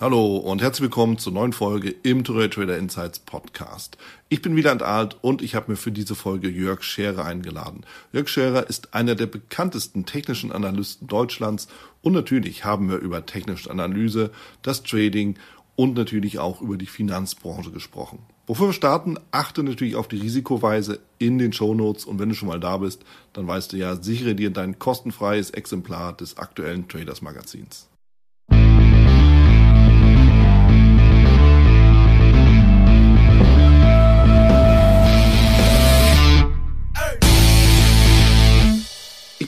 Hallo und herzlich willkommen zur neuen Folge im Touré Trader Insights Podcast. Ich bin Wieland Alt und ich habe mir für diese Folge Jörg Scherer eingeladen. Jörg Scherer ist einer der bekanntesten technischen Analysten Deutschlands und natürlich haben wir über technische Analyse, das Trading und natürlich auch über die Finanzbranche gesprochen. Bevor wir starten, achte natürlich auf die Risikoweise in den Shownotes und wenn du schon mal da bist, dann weißt du ja, sichere dir dein kostenfreies Exemplar des aktuellen Traders Magazins.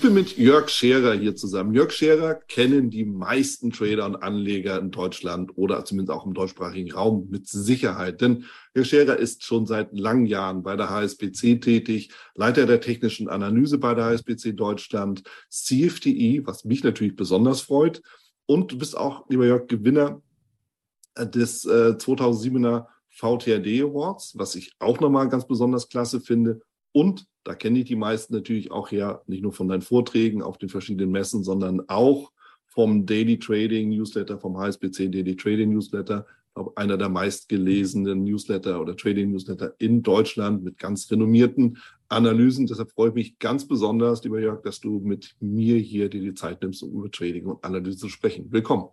Bin mit Jörg Scherer hier zusammen. Jörg Scherer kennen die meisten Trader und Anleger in Deutschland oder zumindest auch im deutschsprachigen Raum mit Sicherheit. Denn Jörg Scherer ist schon seit langen Jahren bei der HSBC tätig, Leiter der technischen Analyse bei der HSBC Deutschland, CFTI, was mich natürlich besonders freut. Und du bist auch, lieber Jörg, Gewinner des äh, 2007er VTRD Awards, was ich auch nochmal ganz besonders klasse finde. Und da kenne ich die meisten natürlich auch her, nicht nur von deinen Vorträgen auf den verschiedenen Messen, sondern auch vom Daily Trading Newsletter, vom HSBC Daily Trading Newsletter. Einer der meistgelesenen Newsletter oder Trading Newsletter in Deutschland mit ganz renommierten Analysen. Deshalb freue ich mich ganz besonders, lieber Jörg, dass du mit mir hier dir die Zeit nimmst, um über Trading und Analyse zu sprechen. Willkommen.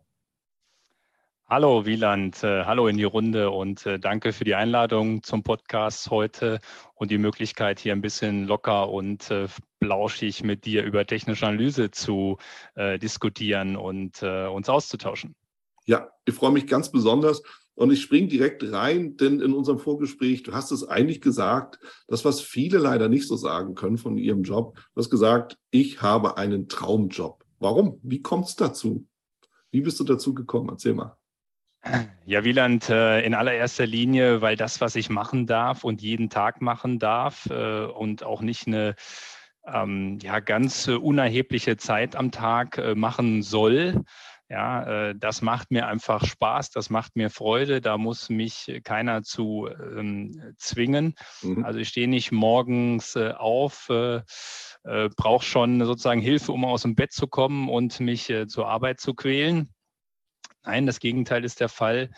Hallo Wieland, äh, hallo in die Runde und äh, danke für die Einladung zum Podcast heute und die Möglichkeit, hier ein bisschen locker und äh, blauschig mit dir über technische Analyse zu äh, diskutieren und äh, uns auszutauschen. Ja, ich freue mich ganz besonders und ich springe direkt rein, denn in unserem Vorgespräch, du hast es eigentlich gesagt, das, was viele leider nicht so sagen können von ihrem Job, du hast gesagt, ich habe einen Traumjob. Warum? Wie kommt es dazu? Wie bist du dazu gekommen? Erzähl mal. Ja, Wieland, äh, in allererster Linie, weil das, was ich machen darf und jeden Tag machen darf äh, und auch nicht eine ähm, ja, ganz unerhebliche Zeit am Tag äh, machen soll. Ja, das macht mir einfach Spaß, das macht mir Freude, da muss mich keiner zu ähm, zwingen. Mhm. Also ich stehe nicht morgens auf, äh, brauche schon sozusagen Hilfe, um aus dem Bett zu kommen und mich zur Arbeit zu quälen Nein, das Gegenteil ist der Fall.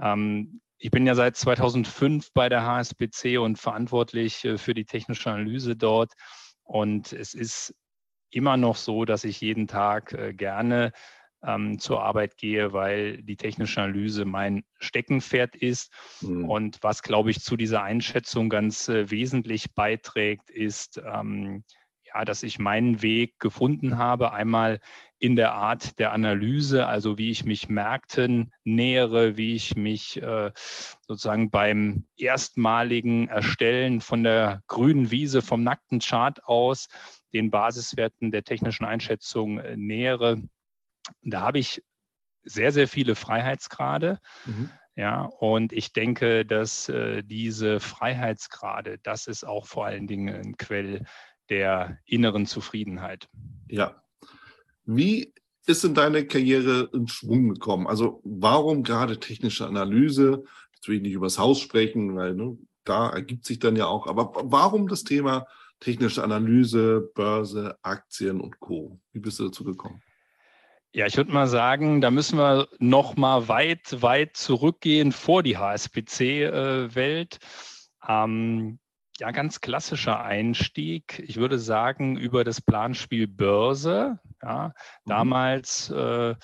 Ähm, ich bin ja seit 2005 bei der HSBC und verantwortlich äh, für die technische Analyse dort. Und es ist immer noch so, dass ich jeden Tag äh, gerne ähm, zur Arbeit gehe, weil die technische Analyse mein Steckenpferd ist. Mhm. Und was, glaube ich, zu dieser Einschätzung ganz äh, wesentlich beiträgt, ist, ähm, ja, dass ich meinen Weg gefunden habe, einmal in der Art der Analyse, also wie ich mich Märkten nähere, wie ich mich äh, sozusagen beim erstmaligen Erstellen von der grünen Wiese vom nackten Chart aus den Basiswerten der technischen Einschätzung äh, nähere. Da habe ich sehr, sehr viele Freiheitsgrade. Mhm. Ja, und ich denke, dass äh, diese Freiheitsgrade, das ist auch vor allen Dingen ein Quell der inneren Zufriedenheit. Ja. Wie ist in deine Karriere in Schwung gekommen? Also warum gerade technische Analyse? Jetzt will ich nicht übers Haus sprechen, weil ne, da ergibt sich dann ja auch, aber warum das Thema technische Analyse, Börse, Aktien und Co? Wie bist du dazu gekommen? Ja, ich würde mal sagen, da müssen wir noch mal weit, weit zurückgehen vor die HSBC-Welt. Äh, ähm, ja, ganz klassischer Einstieg. Ich würde sagen, über das Planspiel Börse. Ja, mhm. damals äh,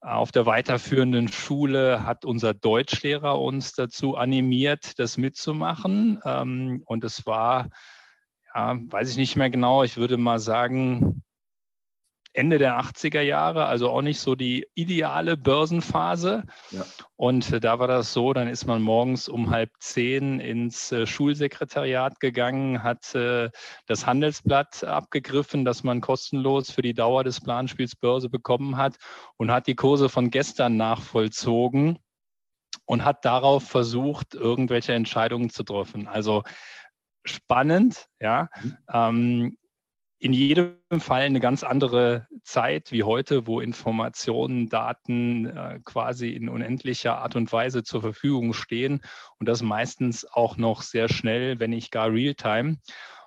auf der weiterführenden Schule hat unser Deutschlehrer uns dazu animiert, das mitzumachen. Ähm, und es war, ja, weiß ich nicht mehr genau, ich würde mal sagen, Ende der 80er Jahre, also auch nicht so die ideale Börsenphase. Ja. Und äh, da war das so, dann ist man morgens um halb zehn ins äh, Schulsekretariat gegangen, hat äh, das Handelsblatt abgegriffen, das man kostenlos für die Dauer des Planspiels Börse bekommen hat und hat die Kurse von gestern nachvollzogen und hat darauf versucht, irgendwelche Entscheidungen zu treffen. Also spannend, ja. Mhm. Ähm, in jedem Fall eine ganz andere Zeit wie heute, wo Informationen, Daten äh, quasi in unendlicher Art und Weise zur Verfügung stehen und das meistens auch noch sehr schnell, wenn nicht gar real-time.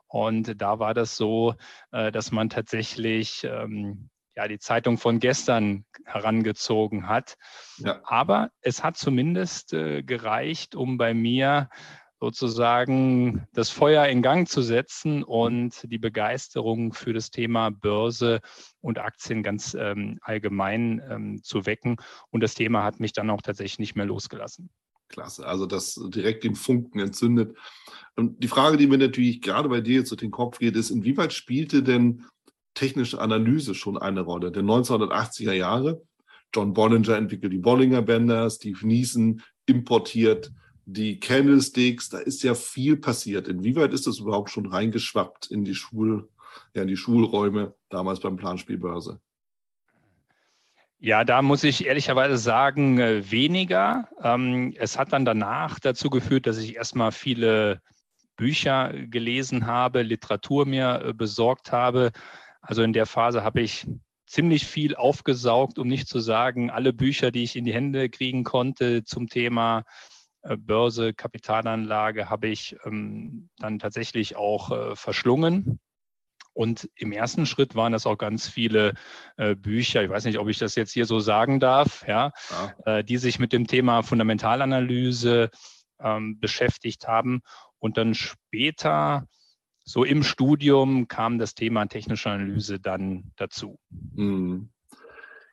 Und da war das so, äh, dass man tatsächlich ähm, ja, die Zeitung von gestern herangezogen hat. Ja. Aber es hat zumindest äh, gereicht, um bei mir sozusagen das Feuer in Gang zu setzen und die Begeisterung für das Thema Börse und Aktien ganz ähm, allgemein ähm, zu wecken. Und das Thema hat mich dann auch tatsächlich nicht mehr losgelassen. Klasse, also das direkt den Funken entzündet. Und die Frage, die mir natürlich gerade bei dir jetzt durch den Kopf geht, ist, inwieweit spielte denn technische Analyse schon eine Rolle? Der 1980er Jahre, John Bollinger entwickelt die Bollinger Bänder, Steve Neeson importiert die Candlesticks, da ist ja viel passiert. Inwieweit ist das überhaupt schon reingeschwappt in die Schul, ja, in die Schulräume damals beim Planspielbörse? Ja, da muss ich ehrlicherweise sagen, äh, weniger. Ähm, es hat dann danach dazu geführt, dass ich erstmal viele Bücher gelesen habe, Literatur mir äh, besorgt habe. Also in der Phase habe ich ziemlich viel aufgesaugt, um nicht zu sagen, alle Bücher, die ich in die Hände kriegen konnte zum Thema Börse, Kapitalanlage habe ich ähm, dann tatsächlich auch äh, verschlungen. Und im ersten Schritt waren das auch ganz viele äh, Bücher, ich weiß nicht, ob ich das jetzt hier so sagen darf, ja, ja. Äh, die sich mit dem Thema Fundamentalanalyse ähm, beschäftigt haben. Und dann später, so im Studium, kam das Thema technische Analyse dann dazu. Mhm.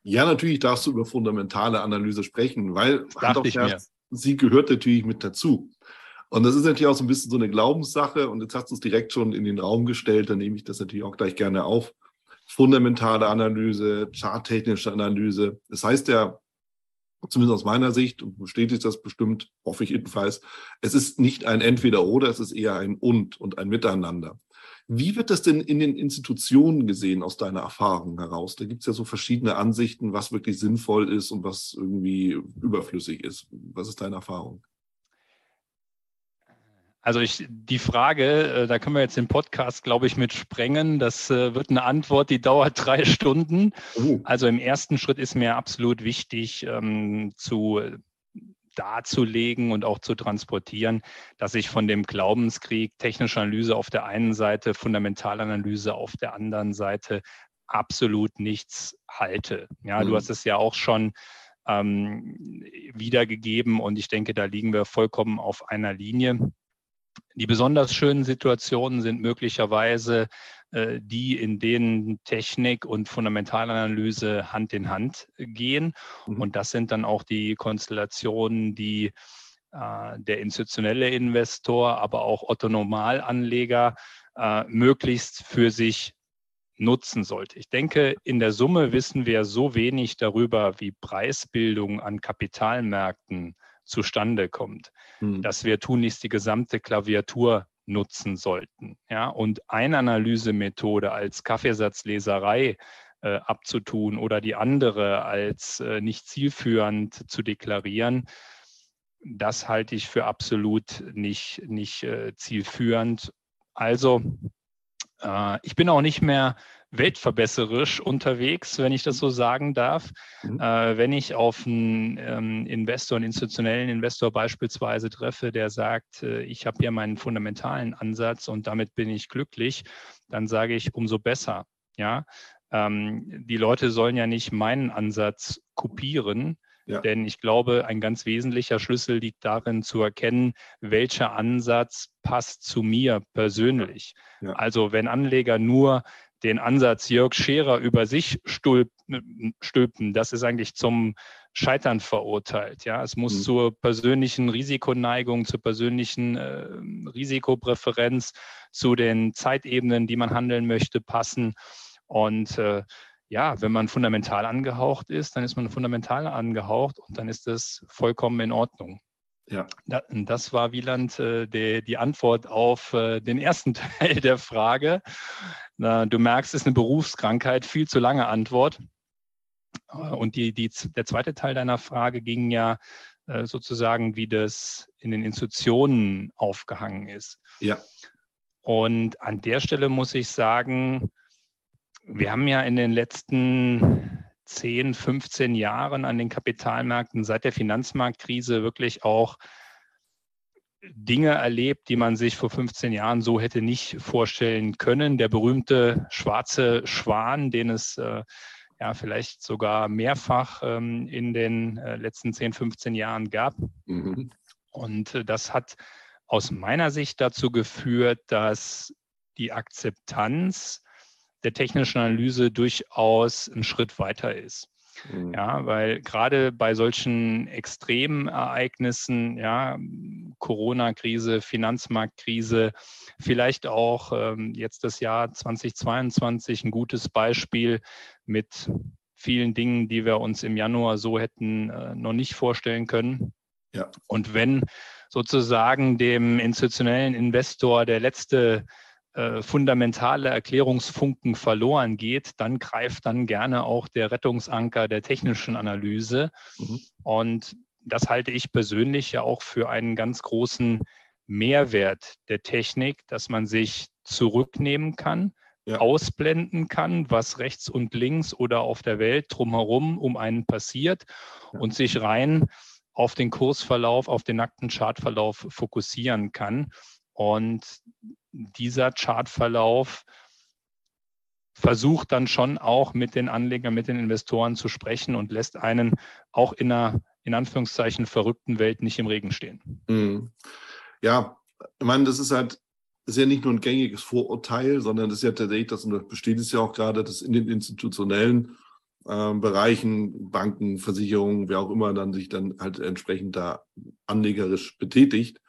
Ja, natürlich darfst du über fundamentale Analyse sprechen, weil Hand auf, Herz, sie gehört natürlich mit dazu. Und das ist natürlich auch so ein bisschen so eine Glaubenssache. Und jetzt hast du es direkt schon in den Raum gestellt. Dann nehme ich das natürlich auch gleich gerne auf. Fundamentale Analyse, charttechnische Analyse. Das heißt ja, zumindest aus meiner Sicht, und bestätigt das bestimmt, hoffe ich jedenfalls, es ist nicht ein Entweder-Oder, es ist eher ein Und und ein Miteinander. Wie wird das denn in den Institutionen gesehen aus deiner Erfahrung heraus? Da gibt es ja so verschiedene Ansichten, was wirklich sinnvoll ist und was irgendwie überflüssig ist. Was ist deine Erfahrung? Also ich, die Frage, äh, da können wir jetzt den Podcast, glaube ich, mit sprengen. Das äh, wird eine Antwort, die dauert drei Stunden. Uh. Also im ersten Schritt ist mir absolut wichtig ähm, zu darzulegen und auch zu transportieren, dass ich von dem Glaubenskrieg technische Analyse auf der einen Seite, Fundamentalanalyse auf der anderen Seite absolut nichts halte. Ja, mhm. du hast es ja auch schon ähm, wiedergegeben und ich denke, da liegen wir vollkommen auf einer Linie. Die besonders schönen Situationen sind möglicherweise äh, die, in denen Technik und Fundamentalanalyse Hand in Hand gehen. Mhm. Und das sind dann auch die Konstellationen, die äh, der institutionelle Investor, aber auch Otto Normalanleger äh, möglichst für sich nutzen sollte. Ich denke, in der Summe wissen wir so wenig darüber, wie Preisbildung an Kapitalmärkten zustande kommt, mhm. dass wir tunlichst die gesamte Klaviatur nutzen sollten. Ja, und eine Analysemethode als Kaffeesatzleserei äh, abzutun oder die andere als äh, nicht zielführend zu deklarieren, das halte ich für absolut nicht, nicht äh, zielführend. Also äh, ich bin auch nicht mehr weltverbesserisch unterwegs, wenn ich das so sagen darf. Mhm. Äh, wenn ich auf einen ähm, Investor, einen institutionellen Investor beispielsweise treffe, der sagt, äh, ich habe hier meinen fundamentalen Ansatz und damit bin ich glücklich, dann sage ich, umso besser. Ja, ähm, die Leute sollen ja nicht meinen Ansatz kopieren, ja. Denn ich glaube, ein ganz wesentlicher Schlüssel liegt darin zu erkennen, welcher Ansatz passt zu mir persönlich. Ja. Also wenn Anleger nur den Ansatz Jörg Scherer über sich stülpen, das ist eigentlich zum Scheitern verurteilt. Ja, es muss mhm. zur persönlichen Risikoneigung, zur persönlichen äh, Risikopräferenz, zu den Zeitebenen, die man handeln möchte, passen. Und äh, ja, wenn man fundamental angehaucht ist, dann ist man fundamental angehaucht und dann ist das vollkommen in Ordnung. Ja. Das war Wieland äh, die, die, Antwort auf äh, den ersten Teil der Frage. Du merkst, es ist eine Berufskrankheit, viel zu lange Antwort. Äh, und die, die, der zweite Teil deiner Frage ging ja sozusagen, wie das in den Institutionen aufgehangen ist. Ja. Und an der Stelle muss ich sagen, wir haben ja in den letzten 10, 15 Jahren an den Kapitalmärkten seit der Finanzmarktkrise wirklich auch Dinge erlebt, die man sich vor 15 Jahren so hätte nicht vorstellen können. Der berühmte schwarze Schwan, den es äh, ja vielleicht sogar mehrfach ähm, in den äh, letzten 10, 15 Jahren gab. Mhm. Und äh, das hat aus meiner Sicht dazu geführt, dass die Akzeptanz der technischen Analyse durchaus einen Schritt weiter ist. Mhm. Ja, weil gerade bei solchen extremen Ereignissen, ja, Corona-Krise, Finanzmarktkrise, vielleicht auch ähm, jetzt das Jahr 2022 ein gutes Beispiel mit vielen Dingen, die wir uns im Januar so hätten äh, noch nicht vorstellen können. Ja. Und wenn sozusagen dem institutionellen Investor der letzte äh, fundamentale Erklärungsfunken verloren geht, dann greift dann gerne auch der Rettungsanker der technischen Analyse. Mhm. Und das halte ich persönlich ja auch für einen ganz großen Mehrwert der Technik, dass man sich zurücknehmen kann, ja. ausblenden kann, was rechts und links oder auf der Welt drumherum um einen passiert ja. und sich rein auf den Kursverlauf, auf den nackten Chartverlauf fokussieren kann. Und dieser Chartverlauf versucht dann schon auch mit den Anlegern, mit den Investoren zu sprechen und lässt einen auch in einer, in Anführungszeichen, verrückten Welt nicht im Regen stehen. Mhm. Ja, ich meine, das ist halt, ist ja nicht nur ein gängiges Vorurteil, sondern das ist ja tatsächlich, das besteht es ja auch gerade, dass in den institutionellen äh, Bereichen, Banken, Versicherungen, wer auch immer dann sich dann halt entsprechend da anlegerisch betätigt,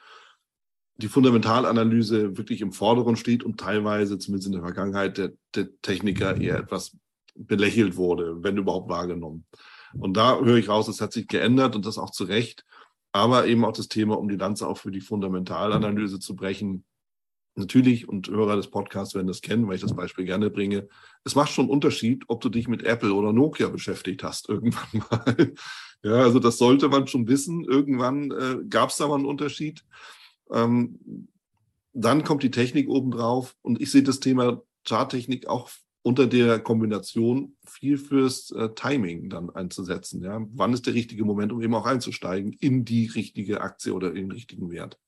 die Fundamentalanalyse wirklich im Vordergrund steht und teilweise, zumindest in der Vergangenheit, der, der Techniker eher etwas belächelt wurde, wenn überhaupt wahrgenommen. Und da höre ich raus, es hat sich geändert und das auch zu Recht. Aber eben auch das Thema, um die Lanze auch für die Fundamentalanalyse zu brechen. Natürlich, und Hörer des Podcasts werden das kennen, weil ich das Beispiel gerne bringe. Es macht schon einen Unterschied, ob du dich mit Apple oder Nokia beschäftigt hast, irgendwann mal. Ja, also das sollte man schon wissen. Irgendwann äh, gab es da mal einen Unterschied. Ähm, dann kommt die Technik obendrauf und ich sehe das Thema Charttechnik auch unter der Kombination viel fürs äh, Timing dann einzusetzen. Ja? Wann ist der richtige Moment, um eben auch einzusteigen in die richtige Aktie oder in den richtigen Wert?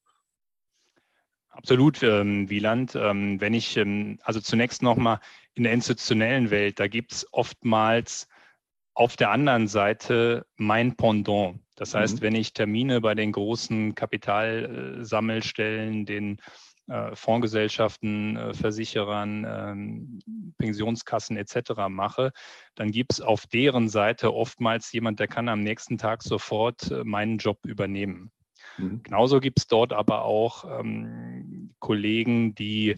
Absolut, ähm, Wieland. Ähm, wenn ich, ähm, also zunächst nochmal in der institutionellen Welt, da gibt es oftmals auf der anderen Seite mein Pendant. Das heißt, mhm. wenn ich Termine bei den großen Kapitalsammelstellen, den äh, Fondsgesellschaften, äh, Versicherern, ähm, Pensionskassen etc. mache, dann gibt es auf deren Seite oftmals jemand, der kann am nächsten Tag sofort äh, meinen Job übernehmen. Mhm. Genauso gibt es dort aber auch ähm, Kollegen, die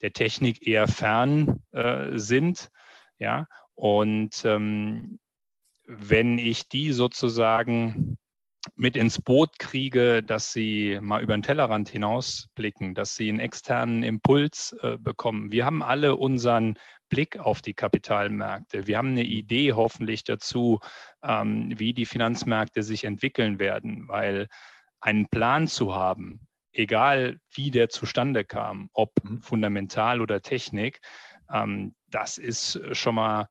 der Technik eher fern äh, sind. Ja, und ähm, wenn ich die sozusagen mit ins Boot kriege, dass sie mal über den Tellerrand hinausblicken, dass sie einen externen Impuls äh, bekommen. Wir haben alle unseren Blick auf die Kapitalmärkte. Wir haben eine Idee hoffentlich dazu, ähm, wie die Finanzmärkte sich entwickeln werden, weil einen Plan zu haben, egal wie der zustande kam, ob mhm. fundamental oder Technik, ähm, das ist schon mal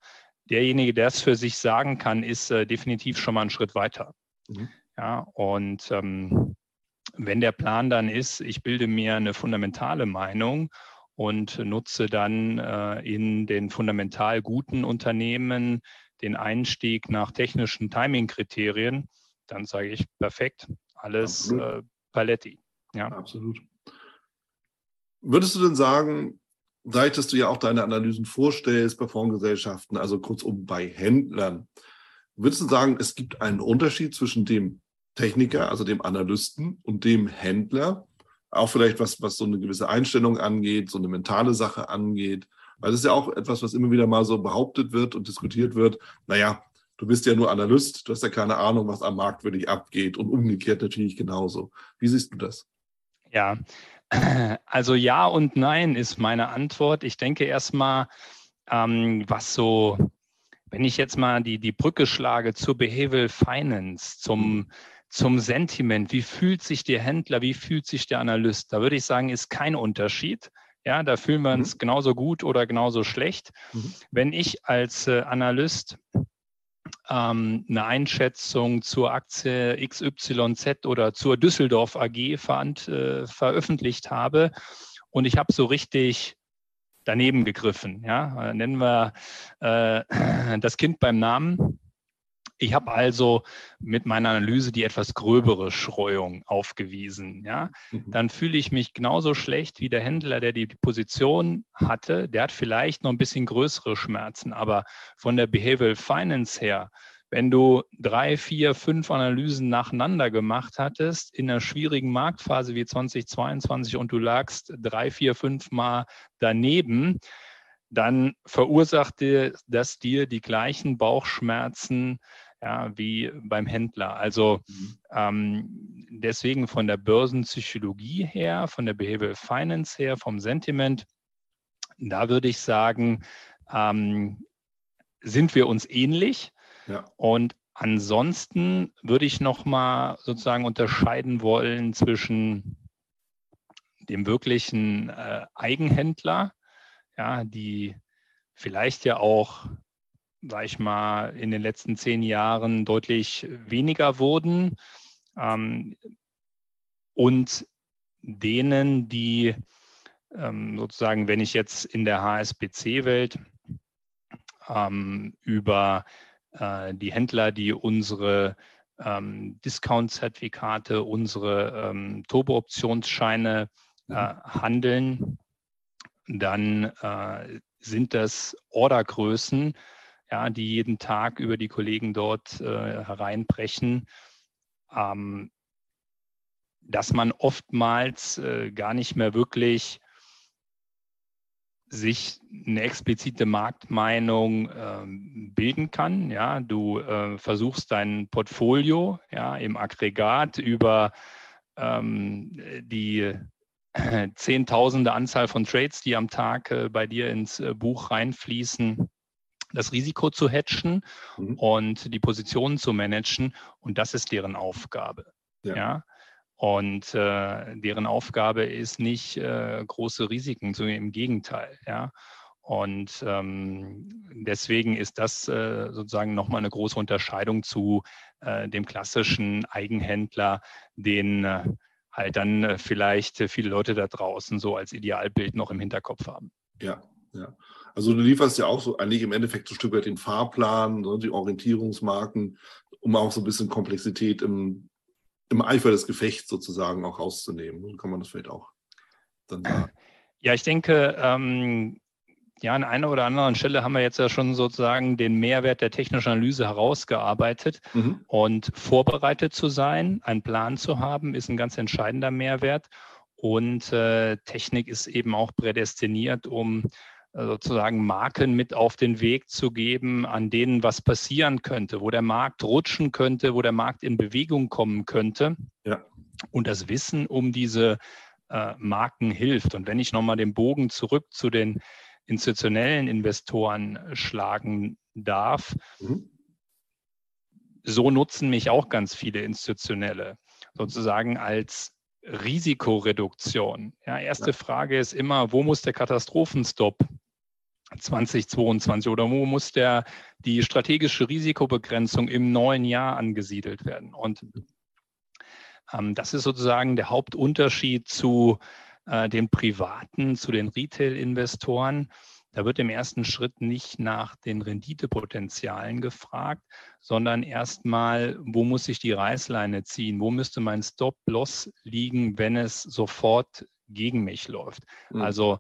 derjenige, der es für sich sagen kann, ist äh, definitiv schon mal einen Schritt weiter. Mhm. Ja, und ähm, wenn der Plan dann ist, ich bilde mir eine fundamentale Meinung und nutze dann äh, in den fundamental guten Unternehmen den Einstieg nach technischen Timing-Kriterien, dann sage ich perfekt, alles äh, Paletti. Ja. Absolut. Würdest du denn sagen, dass du ja auch deine Analysen vorstellst bei Fondsgesellschaften, also kurzum bei Händlern, würdest du sagen, es gibt einen Unterschied zwischen dem Techniker, also dem Analysten und dem Händler, auch vielleicht was, was so eine gewisse Einstellung angeht, so eine mentale Sache angeht, weil das ist ja auch etwas, was immer wieder mal so behauptet wird und diskutiert wird. Naja, du bist ja nur Analyst, du hast ja keine Ahnung, was am Markt wirklich abgeht und umgekehrt natürlich genauso. Wie siehst du das? Ja, also ja und nein ist meine Antwort. Ich denke erstmal, ähm, was so, wenn ich jetzt mal die, die Brücke schlage zur Behavioral Finance, zum, zum Sentiment, wie fühlt sich der Händler, wie fühlt sich der Analyst? Da würde ich sagen, ist kein Unterschied. Ja, da fühlen wir uns mhm. genauso gut oder genauso schlecht. Mhm. Wenn ich als äh, Analyst ähm, eine Einschätzung zur Aktie XYZ oder zur Düsseldorf AG ver äh, veröffentlicht habe und ich habe so richtig daneben gegriffen. Ja? Äh, nennen wir äh, das Kind beim Namen. Ich habe also mit meiner Analyse die etwas gröbere Schreuung aufgewiesen. Ja? Mhm. Dann fühle ich mich genauso schlecht wie der Händler, der die Position hatte. Der hat vielleicht noch ein bisschen größere Schmerzen, aber von der Behavioral Finance her wenn du drei, vier, fünf Analysen nacheinander gemacht hattest in einer schwierigen Marktphase wie 2022 und du lagst drei, vier, fünf Mal daneben, dann verursachte das dir die gleichen Bauchschmerzen ja, wie beim Händler. Also mhm. ähm, deswegen von der Börsenpsychologie her, von der Behavioral Finance her, vom Sentiment, da würde ich sagen, ähm, sind wir uns ähnlich. Ja. Und ansonsten würde ich nochmal sozusagen unterscheiden wollen zwischen dem wirklichen äh, Eigenhändler, ja, die vielleicht ja auch, sag ich mal, in den letzten zehn Jahren deutlich weniger wurden ähm, und denen, die ähm, sozusagen, wenn ich jetzt in der HSBC-Welt ähm, über äh, die Händler, die unsere ähm, Discount-Zertifikate, unsere ähm, Turbo-Optionsscheine äh, mhm. handeln, dann äh, sind das Ordergrößen, ja, die jeden Tag über die Kollegen dort äh, hereinbrechen, ähm, dass man oftmals äh, gar nicht mehr wirklich sich eine explizite Marktmeinung ähm, bilden kann. Ja, du äh, versuchst dein Portfolio ja, im Aggregat über ähm, die zehntausende Anzahl von Trades, die am Tag äh, bei dir ins äh, Buch reinfließen, das Risiko zu hatchen mhm. und die Positionen zu managen. Und das ist deren Aufgabe. Ja. ja? Und äh, deren Aufgabe ist nicht äh, große Risiken, sondern im Gegenteil. Ja. Und ähm, deswegen ist das äh, sozusagen nochmal eine große Unterscheidung zu äh, dem klassischen Eigenhändler, den äh, halt dann äh, vielleicht viele Leute da draußen so als Idealbild noch im Hinterkopf haben. Ja, ja. Also du lieferst ja auch so eigentlich im Endeffekt so ein Stück weit den Fahrplan, ne, die Orientierungsmarken, um auch so ein bisschen Komplexität im im Eifer des Gefechts sozusagen auch rauszunehmen. Dann kann man das vielleicht auch dann sagen. Ja, ich denke, ähm, ja, an einer oder anderen Stelle haben wir jetzt ja schon sozusagen den Mehrwert der technischen Analyse herausgearbeitet. Mhm. Und vorbereitet zu sein, einen Plan zu haben, ist ein ganz entscheidender Mehrwert. Und äh, Technik ist eben auch prädestiniert, um sozusagen Marken mit auf den Weg zu geben, an denen was passieren könnte, wo der Markt rutschen könnte, wo der Markt in Bewegung kommen könnte. Ja. Und das Wissen um diese äh, Marken hilft. Und wenn ich nochmal den Bogen zurück zu den institutionellen Investoren schlagen darf, mhm. so nutzen mich auch ganz viele institutionelle sozusagen als Risikoreduktion. Ja, erste ja. Frage ist immer, wo muss der Katastrophenstop 2022 oder wo muss der, die strategische Risikobegrenzung im neuen Jahr angesiedelt werden? Und ähm, das ist sozusagen der Hauptunterschied zu äh, den privaten, zu den Retail-Investoren. Da wird im ersten Schritt nicht nach den Renditepotenzialen gefragt, sondern erstmal, wo muss ich die Reißleine ziehen? Wo müsste mein Stop-Loss liegen, wenn es sofort gegen mich läuft? Mhm. Also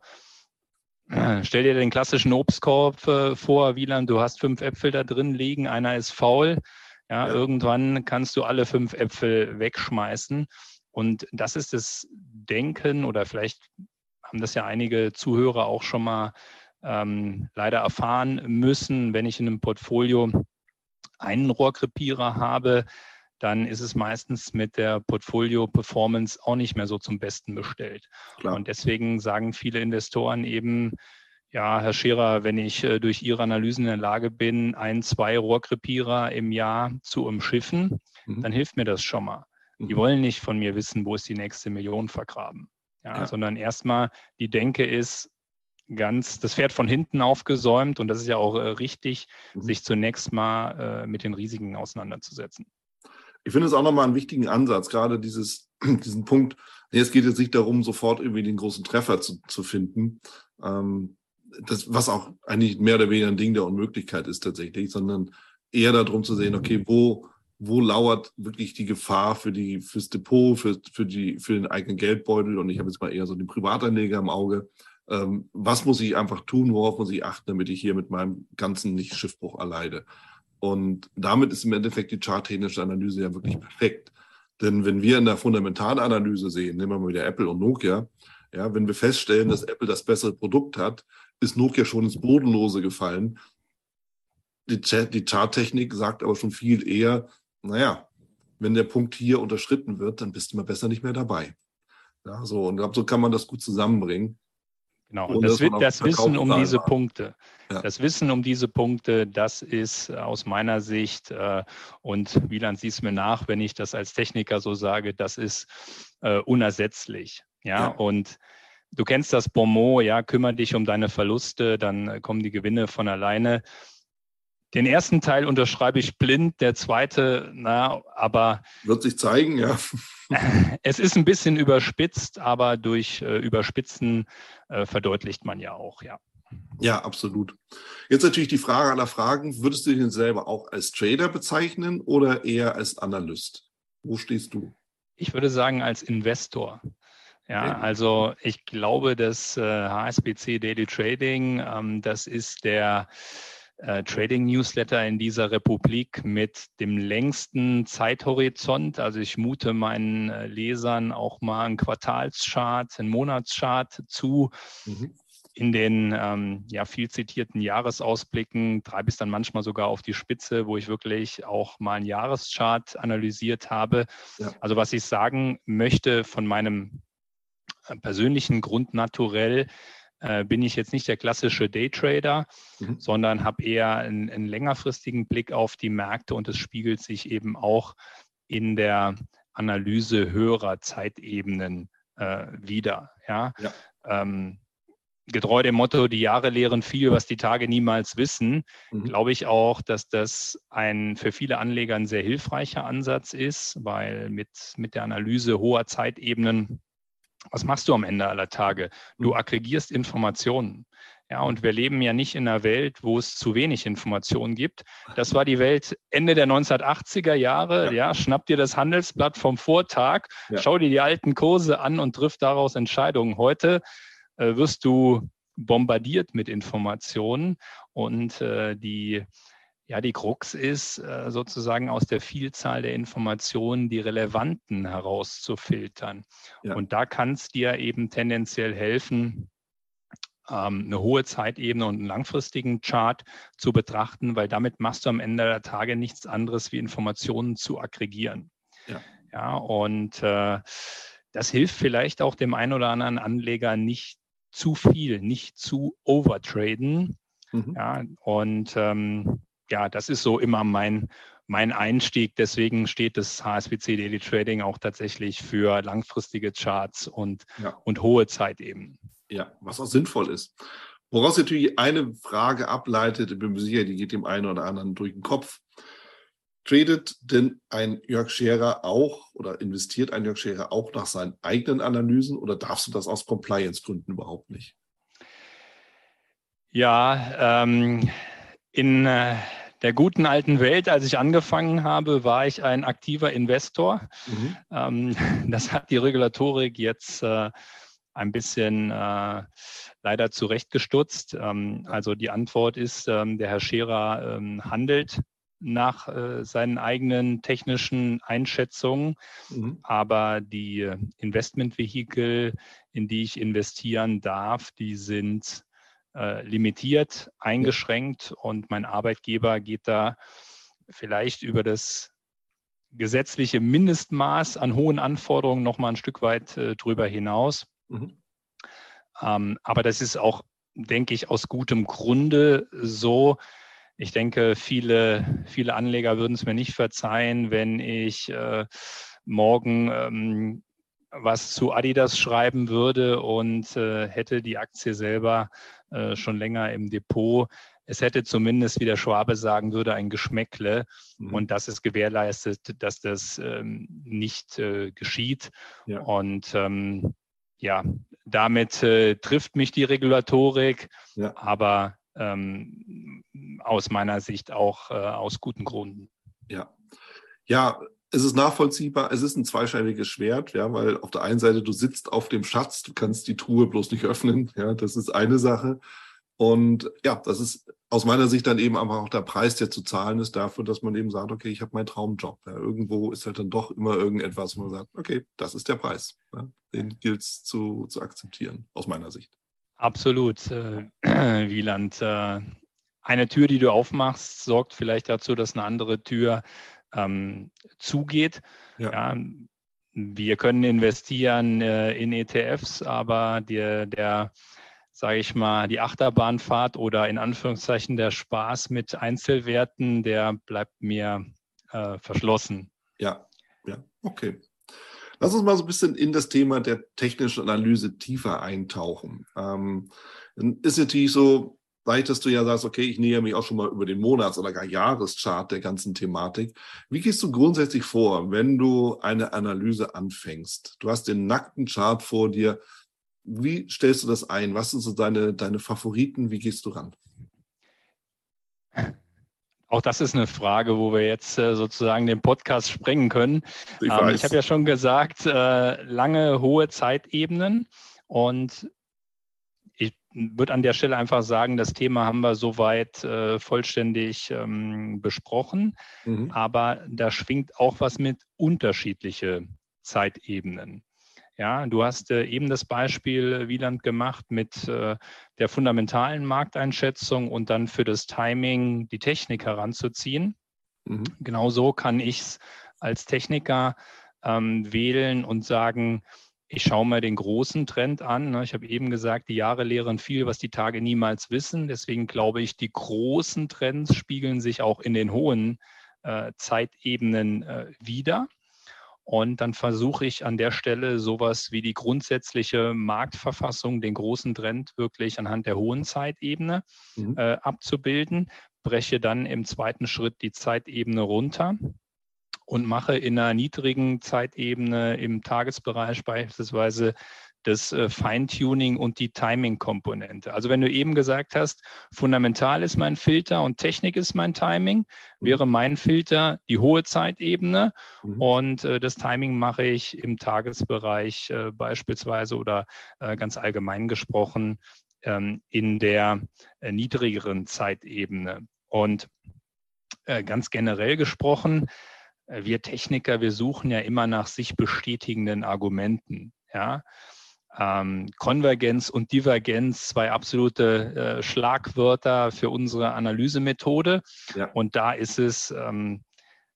Stell dir den klassischen Obstkorb äh, vor, Wieland, du hast fünf Äpfel da drin liegen, einer ist faul. Ja, ja, irgendwann kannst du alle fünf Äpfel wegschmeißen. Und das ist das Denken, oder vielleicht haben das ja einige Zuhörer auch schon mal ähm, leider erfahren müssen, wenn ich in einem Portfolio einen Rohrkrepierer habe, dann ist es meistens mit der Portfolio-Performance auch nicht mehr so zum Besten bestellt. Klar. Und deswegen sagen viele Investoren eben, ja, Herr Scherer, wenn ich äh, durch Ihre Analysen in der Lage bin, ein, zwei Rohrkrepierer im Jahr zu umschiffen, mhm. dann hilft mir das schon mal. Mhm. Die wollen nicht von mir wissen, wo ist die nächste Million vergraben. Ja, ja. Sondern erstmal die Denke ist ganz das Pferd von hinten aufgesäumt und das ist ja auch äh, richtig, mhm. sich zunächst mal äh, mit den Risiken auseinanderzusetzen. Ich finde es auch nochmal einen wichtigen Ansatz, gerade dieses, diesen Punkt. Es geht jetzt nicht darum, sofort irgendwie den großen Treffer zu, zu finden, ähm, das, was auch eigentlich mehr oder weniger ein Ding der Unmöglichkeit ist tatsächlich, sondern eher darum zu sehen, okay, wo, wo lauert wirklich die Gefahr für die, fürs Depot, für, für, die, für den eigenen Geldbeutel und ich habe jetzt mal eher so den Privatanleger im Auge. Ähm, was muss ich einfach tun, worauf muss ich achten, damit ich hier mit meinem ganzen Nicht-Schiffbruch erleide? Und damit ist im Endeffekt die charttechnische Analyse ja wirklich perfekt. Denn wenn wir in der Fundamentalanalyse sehen, nehmen wir mal wieder Apple und Nokia, ja, wenn wir feststellen, dass Apple das bessere Produkt hat, ist Nokia schon ins Bodenlose gefallen. Die, die Charttechnik sagt aber schon viel eher, naja, wenn der Punkt hier unterschritten wird, dann bist du mal besser nicht mehr dabei. Ja, so, und so kann man das gut zusammenbringen. Genau, und das, das Wissen um diese. Punkte, ja. das Wissen um diese Punkte, das ist aus meiner Sicht, äh, und Wieland sieht es mir nach, wenn ich das als Techniker so sage, das ist äh, unersetzlich. Ja, ja. und du kennst das Bonmot, ja, kümmere dich um deine Verluste, dann kommen die Gewinne von alleine. Den ersten Teil unterschreibe ich blind, der zweite, na, aber. Wird sich zeigen, ja. Es ist ein bisschen überspitzt, aber durch äh, Überspitzen äh, verdeutlicht man ja auch, ja. Ja, absolut. Jetzt natürlich die Frage aller Fragen. Würdest du dich selber auch als Trader bezeichnen oder eher als Analyst? Wo stehst du? Ich würde sagen als Investor. Ja, also ich glaube, dass äh, HSBC Daily Trading, ähm, das ist der äh, Trading Newsletter in dieser Republik mit dem längsten Zeithorizont. Also ich mute meinen äh, Lesern auch mal einen Quartalschart, einen Monatschart zu. Mhm. In den ähm, ja, viel zitierten Jahresausblicken treibe ich es dann manchmal sogar auf die Spitze, wo ich wirklich auch mal einen Jahreschart analysiert habe. Ja. Also was ich sagen möchte von meinem äh, persönlichen Grund naturell, äh, bin ich jetzt nicht der klassische Daytrader, mhm. sondern habe eher einen, einen, längerfristigen Blick auf die Märkte und es spiegelt sich eben auch in der Analyse höherer Zeitebenen äh, wieder. Ja. ja. Ähm, getreu dem Motto, die Jahre lehren viel, was die Tage niemals wissen, mhm. glaube ich auch, dass das ein für viele Anleger ein sehr hilfreicher Ansatz ist, weil mit, mit der Analyse hoher Zeitebenen was machst du am Ende aller Tage? Du mhm. aggregierst Informationen. Ja, und wir leben ja nicht in einer Welt, wo es zu wenig Informationen gibt. Das war die Welt Ende der 1980er Jahre. Ja, ja schnapp dir das Handelsblatt vom Vortag, ja. schau dir die alten Kurse an und triff daraus Entscheidungen. Heute äh, wirst du bombardiert mit Informationen und äh, die ja, die Krux ist äh, sozusagen aus der Vielzahl der Informationen die relevanten herauszufiltern. Ja. Und da kann es dir eben tendenziell helfen, ähm, eine hohe Zeitebene und einen langfristigen Chart zu betrachten, weil damit machst du am Ende der Tage nichts anderes wie Informationen zu aggregieren. Ja, ja und äh, das hilft vielleicht auch dem einen oder anderen Anleger nicht zu viel, nicht zu overtraden. Mhm. Ja, und ähm, ja, das ist so immer mein, mein Einstieg. Deswegen steht das HSBC Daily Trading auch tatsächlich für langfristige Charts und, ja. und hohe Zeitebenen. Ja, was auch sinnvoll ist. Woraus natürlich eine Frage ableitet, ich bin mir sicher, die geht dem einen oder anderen durch den Kopf. Tradet denn ein Jörg Scherer auch oder investiert ein Jörg Scherer auch nach seinen eigenen Analysen oder darfst du das aus Compliance-Gründen überhaupt nicht? Ja, ähm, in äh, der guten alten Welt, als ich angefangen habe, war ich ein aktiver Investor. Mhm. Ähm, das hat die Regulatorik jetzt äh, ein bisschen äh, leider zurechtgestutzt. Ähm, also die Antwort ist, ähm, der Herr Scherer ähm, handelt nach äh, seinen eigenen technischen Einschätzungen, mhm. aber die Investmentvehikel, in die ich investieren darf, die sind äh, limitiert, eingeschränkt und mein Arbeitgeber geht da vielleicht über das gesetzliche Mindestmaß an hohen Anforderungen noch mal ein Stück weit äh, drüber hinaus. Mhm. Ähm, aber das ist auch, denke ich, aus gutem Grunde so. Ich denke, viele, viele Anleger würden es mir nicht verzeihen, wenn ich äh, morgen ähm, was zu Adidas schreiben würde und äh, hätte die Aktie selber äh, schon länger im Depot. Es hätte zumindest, wie der Schwabe sagen würde, ein Geschmäckle. Mhm. Und das ist gewährleistet, dass das ähm, nicht äh, geschieht. Ja. Und ähm, ja, damit äh, trifft mich die Regulatorik, ja. aber ähm, aus meiner Sicht auch äh, aus guten Gründen. Ja. Ja, es ist nachvollziehbar, es ist ein zweischneidiges Schwert, ja, weil auf der einen Seite du sitzt auf dem Schatz, du kannst die Truhe bloß nicht öffnen, ja, das ist eine Sache. Und ja, das ist aus meiner Sicht dann eben einfach auch der Preis, der zu zahlen ist dafür, dass man eben sagt, okay, ich habe meinen Traumjob. Ja, irgendwo ist halt dann doch immer irgendetwas, wo man sagt, okay, das ist der Preis. Ja, den gilt es zu, zu akzeptieren, aus meiner Sicht. Absolut, äh, Wieland. Äh, eine Tür, die du aufmachst, sorgt vielleicht dazu, dass eine andere Tür ähm, zugeht. Ja. ja. wir können investieren äh, in ETFs, aber der, der sage ich mal, die Achterbahnfahrt oder in Anführungszeichen der Spaß mit Einzelwerten, der bleibt mir äh, verschlossen. Ja, ja, okay. Lass uns mal so ein bisschen in das Thema der technischen Analyse tiefer eintauchen. Ähm, ist natürlich so, leicht, dass du ja sagst, okay, ich nähere mich auch schon mal über den Monats- oder gar Jahreschart der ganzen Thematik. Wie gehst du grundsätzlich vor, wenn du eine Analyse anfängst? Du hast den nackten Chart vor dir. Wie stellst du das ein? Was sind so deine, deine Favoriten? Wie gehst du ran? Auch das ist eine Frage, wo wir jetzt äh, sozusagen den Podcast sprengen können. Ich, ähm, ich habe ja schon gesagt, äh, lange, hohe Zeitebenen. Und würde an der Stelle einfach sagen, das Thema haben wir soweit äh, vollständig ähm, besprochen, mhm. aber da schwingt auch was mit unterschiedliche Zeitebenen. Ja, du hast äh, eben das Beispiel Wieland gemacht mit äh, der fundamentalen Markteinschätzung und dann für das Timing die Technik heranzuziehen. Mhm. Genauso kann ich es als Techniker ähm, wählen und sagen, ich schaue mir den großen Trend an. Ne? Ich habe eben gesagt, die Jahre lehren viel, was die Tage niemals wissen. Deswegen glaube ich, die großen Trends spiegeln sich auch in den hohen äh, Zeitebenen äh, wieder. Und dann versuche ich an der Stelle sowas wie die grundsätzliche Marktverfassung, den großen Trend wirklich anhand der hohen Zeitebene mhm. äh, abzubilden, breche dann im zweiten Schritt die Zeitebene runter und mache in einer niedrigen Zeitebene im Tagesbereich beispielsweise das äh, Feintuning und die Timing-Komponente. Also wenn du eben gesagt hast, fundamental ist mein Filter und Technik ist mein Timing, mhm. wäre mein Filter die hohe Zeitebene mhm. und äh, das Timing mache ich im Tagesbereich äh, beispielsweise oder äh, ganz allgemein gesprochen ähm, in der äh, niedrigeren Zeitebene. Und äh, ganz generell gesprochen, wir Techniker, wir suchen ja immer nach sich bestätigenden Argumenten. Ja? Ähm, Konvergenz und Divergenz, zwei absolute äh, Schlagwörter für unsere Analysemethode. Ja. Und da ist es, ähm,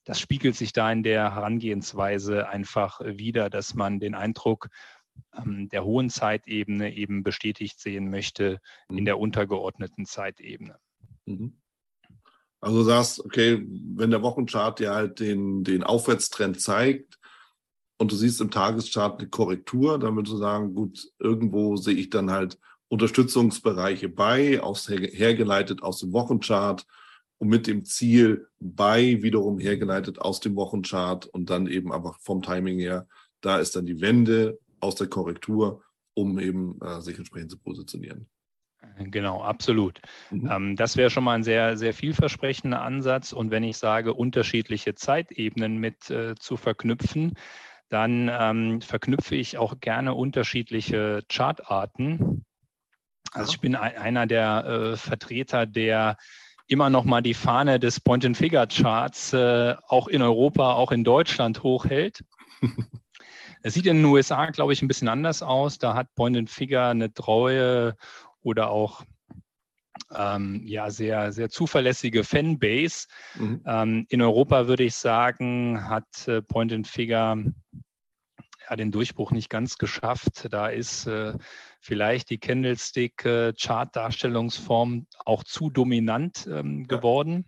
das spiegelt sich da in der Herangehensweise einfach wieder, dass man den Eindruck ähm, der hohen Zeitebene eben bestätigt sehen möchte in mhm. der untergeordneten Zeitebene. Mhm. Also du sagst, okay, wenn der Wochenchart dir halt den, den Aufwärtstrend zeigt und du siehst im Tageschart eine Korrektur, dann würdest du sagen, gut, irgendwo sehe ich dann halt Unterstützungsbereiche bei, aus, hergeleitet aus dem Wochenchart und mit dem Ziel bei wiederum hergeleitet aus dem Wochenchart und dann eben einfach vom Timing her, da ist dann die Wende aus der Korrektur, um eben äh, sich entsprechend zu positionieren. Genau, absolut. Mhm. Ähm, das wäre schon mal ein sehr, sehr vielversprechender Ansatz. Und wenn ich sage, unterschiedliche Zeitebenen mit äh, zu verknüpfen, dann ähm, verknüpfe ich auch gerne unterschiedliche Chartarten. Also ich bin einer der äh, Vertreter, der immer noch mal die Fahne des Point-and-Figure-Charts äh, auch in Europa, auch in Deutschland hochhält. Es sieht in den USA, glaube ich, ein bisschen anders aus. Da hat Point and Figure eine treue oder auch ähm, ja, sehr, sehr zuverlässige Fanbase. Mhm. Ähm, in Europa würde ich sagen, hat äh, Point and Figure ja, den Durchbruch nicht ganz geschafft. Da ist äh, vielleicht die Candlestick-Chart-Darstellungsform auch zu dominant ähm, geworden.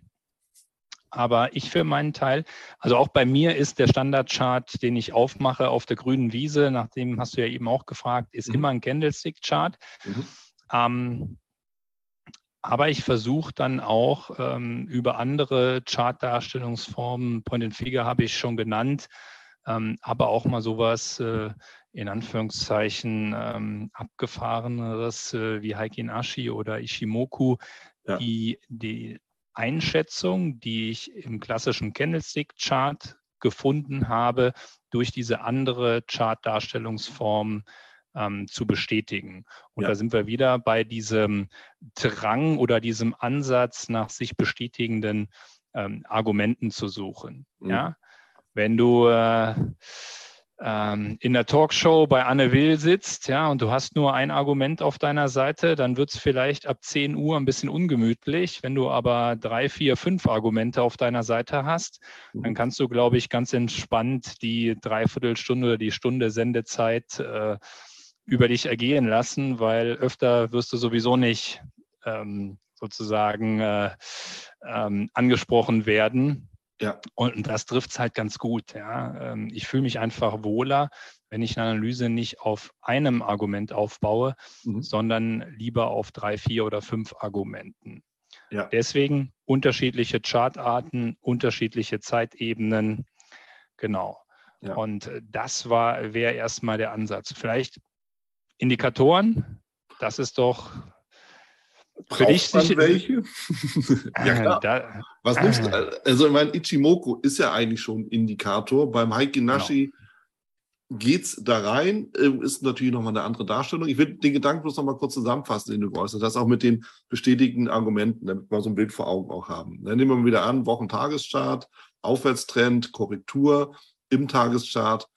Aber ich für meinen Teil, also auch bei mir ist der Standardchart, den ich aufmache auf der grünen Wiese, nachdem hast du ja eben auch gefragt, ist mhm. immer ein Candlestick-Chart. Mhm. Ähm, aber ich versuche dann auch ähm, über andere Chartdarstellungsformen, Point and Figure habe ich schon genannt, ähm, aber auch mal sowas äh, in Anführungszeichen ähm, abgefahreneres äh, wie Heikin Ashi oder Ishimoku, ja. die die Einschätzung, die ich im klassischen Candlestick-Chart gefunden habe, durch diese andere Chartdarstellungsform ähm, zu bestätigen. Und ja. da sind wir wieder bei diesem Drang oder diesem Ansatz nach sich bestätigenden ähm, Argumenten zu suchen. Mhm. Ja? Wenn du äh, ähm, in der Talkshow bei Anne Will sitzt, ja, und du hast nur ein Argument auf deiner Seite, dann wird es vielleicht ab 10 Uhr ein bisschen ungemütlich. Wenn du aber drei, vier, fünf Argumente auf deiner Seite hast, dann mhm. kannst du, glaube ich, ganz entspannt die Dreiviertelstunde oder die Stunde Sendezeit äh, über dich ergehen lassen, weil öfter wirst du sowieso nicht ähm, sozusagen äh, ähm, angesprochen werden. Ja. Und das trifft es halt ganz gut. Ja. Ähm, ich fühle mich einfach wohler, wenn ich eine Analyse nicht auf einem Argument aufbaue, mhm. sondern lieber auf drei, vier oder fünf Argumenten. Ja. Deswegen unterschiedliche Chartarten, unterschiedliche Zeitebenen. Genau. Ja. Und das war, wäre erstmal der Ansatz. Vielleicht Indikatoren, das ist doch für dich welche? ja, klar. Da, Was äh, nimmst du? Also, mein Ichimoku ist ja eigentlich schon ein Indikator. Beim Haikinashi genau. geht es da rein, ähm, ist natürlich nochmal eine andere Darstellung. Ich will den Gedanken bloß nochmal kurz zusammenfassen, den du geäußert hast, auch mit den bestätigten Argumenten, damit wir so ein Bild vor Augen auch haben. Dann nehmen wir wieder an, Wochentageschart, Aufwärtstrend, Korrektur im Tageschart.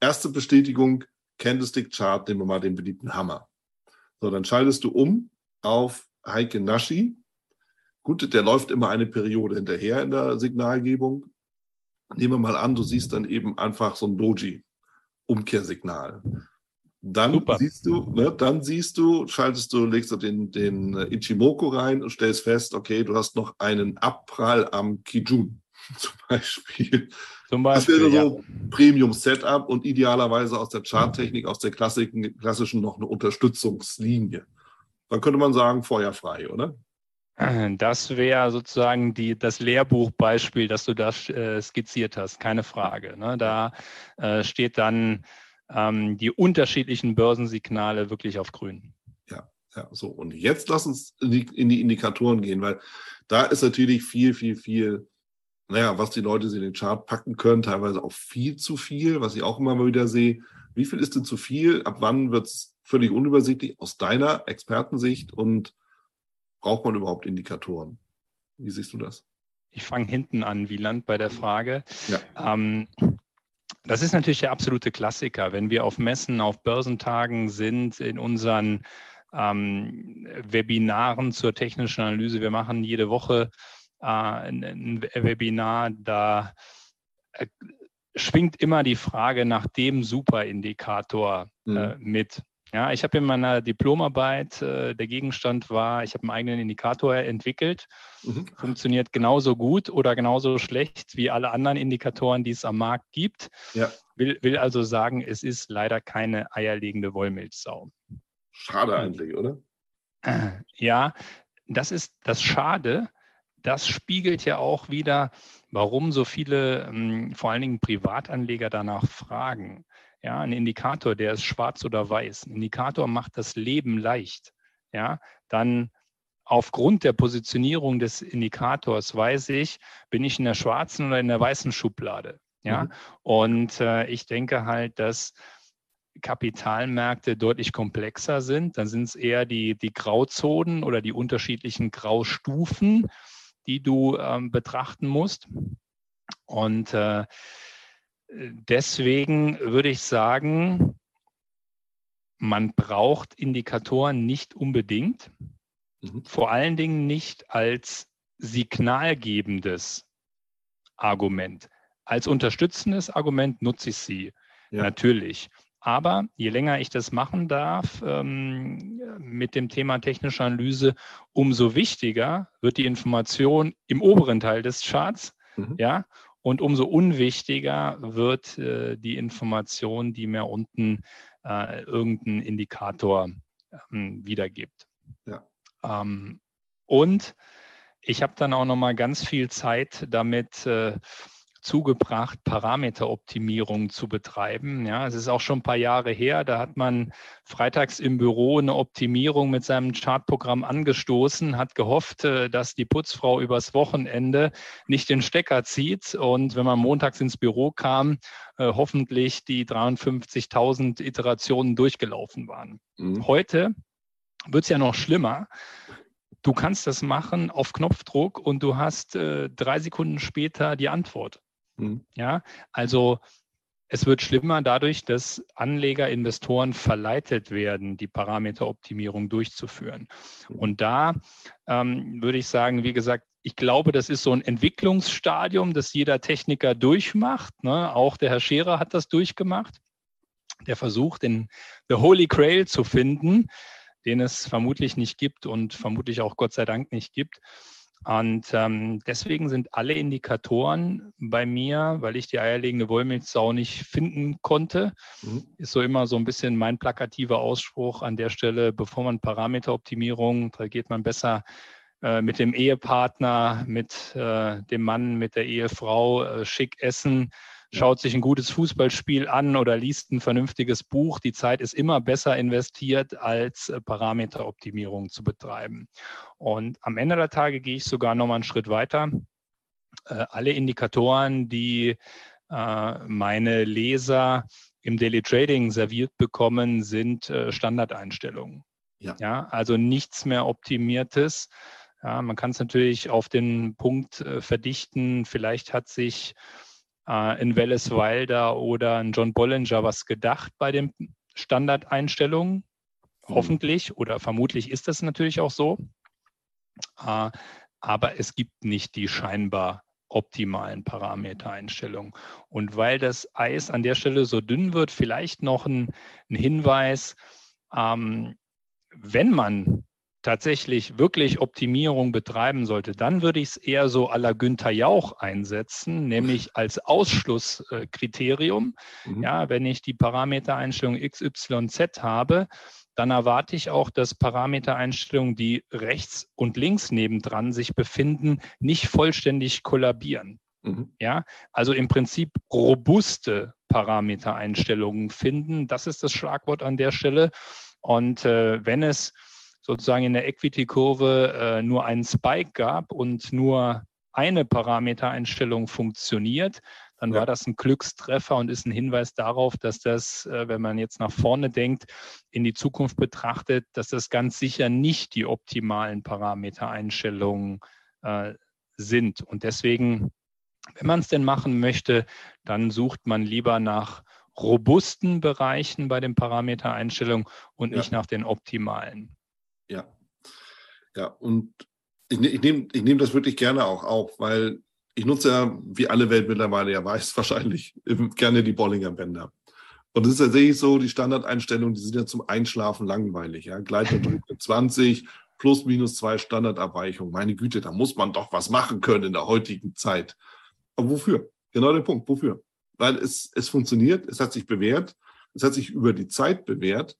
Erste Bestätigung, Candlestick-Chart, nehmen wir mal den beliebten Hammer. So, dann schaltest du um auf Heike Naschi. Gut, der läuft immer eine Periode hinterher in der Signalgebung. Nehmen wir mal an, du siehst dann eben einfach so ein Doji, Umkehrsignal. Dann Super. siehst du, ne, dann siehst du, schaltest du, legst du den, den Ichimoku rein und stellst fest, okay, du hast noch einen Abprall am Kijun zum Beispiel. Zum Beispiel, das wäre so ja. Premium-Setup und idealerweise aus der Charttechnik, aus der klassischen, klassischen noch eine Unterstützungslinie. Dann könnte man sagen, feuerfrei, oder? Das wäre sozusagen die, das Lehrbuchbeispiel, das du da äh, skizziert hast, keine Frage. Ne? Da äh, steht dann ähm, die unterschiedlichen Börsensignale wirklich auf grün. Ja, ja, so. Und jetzt lass uns in die, in die Indikatoren gehen, weil da ist natürlich viel, viel, viel naja, was die Leute in den Chart packen können, teilweise auch viel zu viel, was ich auch immer mal wieder sehe. Wie viel ist denn zu viel? Ab wann wird es völlig unübersichtlich aus deiner Expertensicht und braucht man überhaupt Indikatoren? Wie siehst du das? Ich fange hinten an, Wieland, bei der Frage. Ja. Ähm, das ist natürlich der absolute Klassiker. Wenn wir auf Messen, auf Börsentagen sind, in unseren ähm, Webinaren zur technischen Analyse, wir machen jede Woche ein, ein, Webinar, da äh, schwingt immer die Frage nach dem Superindikator äh, mhm. mit. Ja, ich habe in meiner Diplomarbeit, äh, der Gegenstand war, ich habe einen eigenen Indikator entwickelt. Mhm. Funktioniert genauso gut oder genauso schlecht wie alle anderen Indikatoren, die es am Markt gibt. Ja. Will, will also sagen, es ist leider keine eierlegende Wollmilchsau. Schade eigentlich, oder? Ja, das ist das Schade. Das spiegelt ja auch wieder, warum so viele, ähm, vor allen Dingen Privatanleger danach fragen. Ja, ein Indikator, der ist schwarz oder weiß. Ein Indikator macht das Leben leicht. Ja, dann aufgrund der Positionierung des Indikators weiß ich, bin ich in der schwarzen oder in der weißen Schublade. Ja, mhm. und äh, ich denke halt, dass Kapitalmärkte deutlich komplexer sind. Dann sind es eher die, die Grauzonen oder die unterschiedlichen Graustufen, die du ähm, betrachten musst. Und äh, deswegen würde ich sagen, man braucht Indikatoren nicht unbedingt, mhm. vor allen Dingen nicht als signalgebendes Argument. Als unterstützendes Argument nutze ich sie ja. natürlich. Aber je länger ich das machen darf ähm, mit dem Thema technische Analyse, umso wichtiger wird die Information im oberen Teil des Charts, Mhm. Ja, und umso unwichtiger wird äh, die Information, die mir unten äh, irgendein Indikator ähm, wiedergibt. Ja. Ähm, und ich habe dann auch noch mal ganz viel Zeit damit äh, zugebracht, Parameteroptimierung zu betreiben. Ja, es ist auch schon ein paar Jahre her. Da hat man freitags im Büro eine Optimierung mit seinem Chartprogramm angestoßen, hat gehofft, äh, dass die Putzfrau übers Wochenende nicht den Stecker zieht und wenn man montags ins Büro kam, äh, hoffentlich die 53.000 Iterationen durchgelaufen waren. Mhm. Heute wird es ja noch schlimmer. Du kannst das machen auf Knopfdruck und du hast äh, drei Sekunden später die Antwort. Mhm. Ja, also es wird schlimmer dadurch, dass Anleger, Investoren verleitet werden, die Parameteroptimierung durchzuführen. Mhm. Und da ähm, würde ich sagen, wie gesagt, ich glaube, das ist so ein Entwicklungsstadium, das jeder Techniker durchmacht. Ne? Auch der Herr Scherer hat das durchgemacht. Der versucht, den The Holy Grail zu finden, den es vermutlich nicht gibt und vermutlich auch Gott sei Dank nicht gibt. Und ähm, deswegen sind alle Indikatoren bei mir, weil ich die eierlegende Wollmilchsau nicht finden konnte, mhm. ist so immer so ein bisschen mein plakativer Ausspruch an der Stelle, bevor man Parameteroptimierung, da geht man besser äh, mit dem Ehepartner, mit äh, dem Mann, mit der Ehefrau äh, schick essen schaut sich ein gutes Fußballspiel an oder liest ein vernünftiges Buch. Die Zeit ist immer besser investiert, als äh, Parameteroptimierung zu betreiben. Und am Ende der Tage gehe ich sogar noch mal einen Schritt weiter. Äh, alle Indikatoren, die äh, meine Leser im Daily Trading serviert bekommen, sind Standardeinstellungen. Ja. ja, also nichts mehr Optimiertes. Ja, man kann es natürlich auf den Punkt verdichten. Vielleicht hat sich äh, in Welles Wilder oder ein John Bollinger was gedacht bei den Standardeinstellungen. Mhm. Hoffentlich oder vermutlich ist das natürlich auch so. Äh, aber es gibt nicht die scheinbar optimalen Parametereinstellungen. Und weil das Eis an der Stelle so dünn wird, vielleicht noch ein, ein Hinweis, ähm, wenn man tatsächlich wirklich Optimierung betreiben sollte, dann würde ich es eher so à la Günther Jauch einsetzen, nämlich als Ausschlusskriterium. Mhm. Ja, wenn ich die Parametereinstellung XYZ habe, dann erwarte ich auch, dass Parametereinstellungen, die rechts und links nebendran sich befinden, nicht vollständig kollabieren. Mhm. Ja, also im Prinzip robuste Parametereinstellungen finden. Das ist das Schlagwort an der Stelle. Und äh, wenn es sozusagen in der Equity-Kurve äh, nur einen Spike gab und nur eine Parametereinstellung funktioniert, dann ja. war das ein Glückstreffer und ist ein Hinweis darauf, dass das, äh, wenn man jetzt nach vorne denkt, in die Zukunft betrachtet, dass das ganz sicher nicht die optimalen Parametereinstellungen äh, sind. Und deswegen, wenn man es denn machen möchte, dann sucht man lieber nach robusten Bereichen bei den Parametereinstellungen und ja. nicht nach den optimalen. Ja. Ja, und ich, ne-, ich nehme ich nehm das wirklich gerne auch auf, weil ich nutze ja, wie alle Welt mittlerweile ja weiß, wahrscheinlich gerne die Bollinger Bänder. Und es ist tatsächlich so, die Standardeinstellungen, die sind ja zum Einschlafen langweilig. Ja? Gleiterdruck 20, plus minus zwei Standardabweichungen. Meine Güte, da muss man doch was machen können in der heutigen Zeit. Aber wofür? Genau der Punkt, wofür? Weil es, es funktioniert, es hat sich bewährt, es hat sich über die Zeit bewährt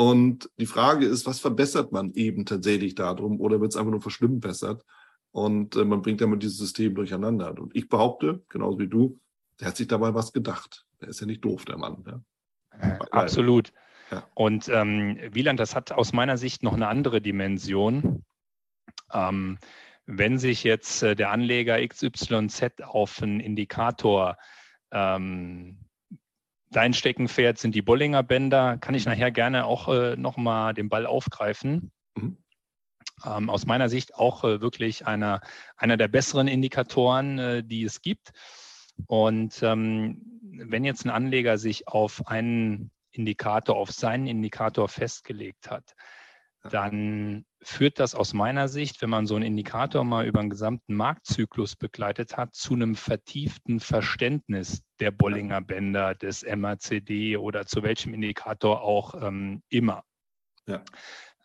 und die Frage ist, was verbessert man eben tatsächlich darum oder wird es einfach nur verschlimmbessert? Und äh, man bringt damit dieses System durcheinander. Und ich behaupte, genauso wie du, der hat sich dabei was gedacht. Der ist ja nicht doof, der Mann. Ja. Äh, absolut. Ja. Und ähm, Wieland, das hat aus meiner Sicht noch eine andere Dimension. Ähm, wenn sich jetzt äh, der Anleger XYZ auf einen Indikator ähm, Dein Steckenpferd sind die Bollinger Bänder. Kann ich nachher gerne auch äh, nochmal den Ball aufgreifen. Mhm. Ähm, aus meiner Sicht auch äh, wirklich einer, einer der besseren Indikatoren, äh, die es gibt. Und ähm, wenn jetzt ein Anleger sich auf einen Indikator, auf seinen Indikator festgelegt hat, dann führt das aus meiner Sicht, wenn man so einen Indikator mal über den gesamten Marktzyklus begleitet hat, zu einem vertieften Verständnis der Bollinger Bänder, des MACD oder zu welchem Indikator auch ähm, immer. Ja.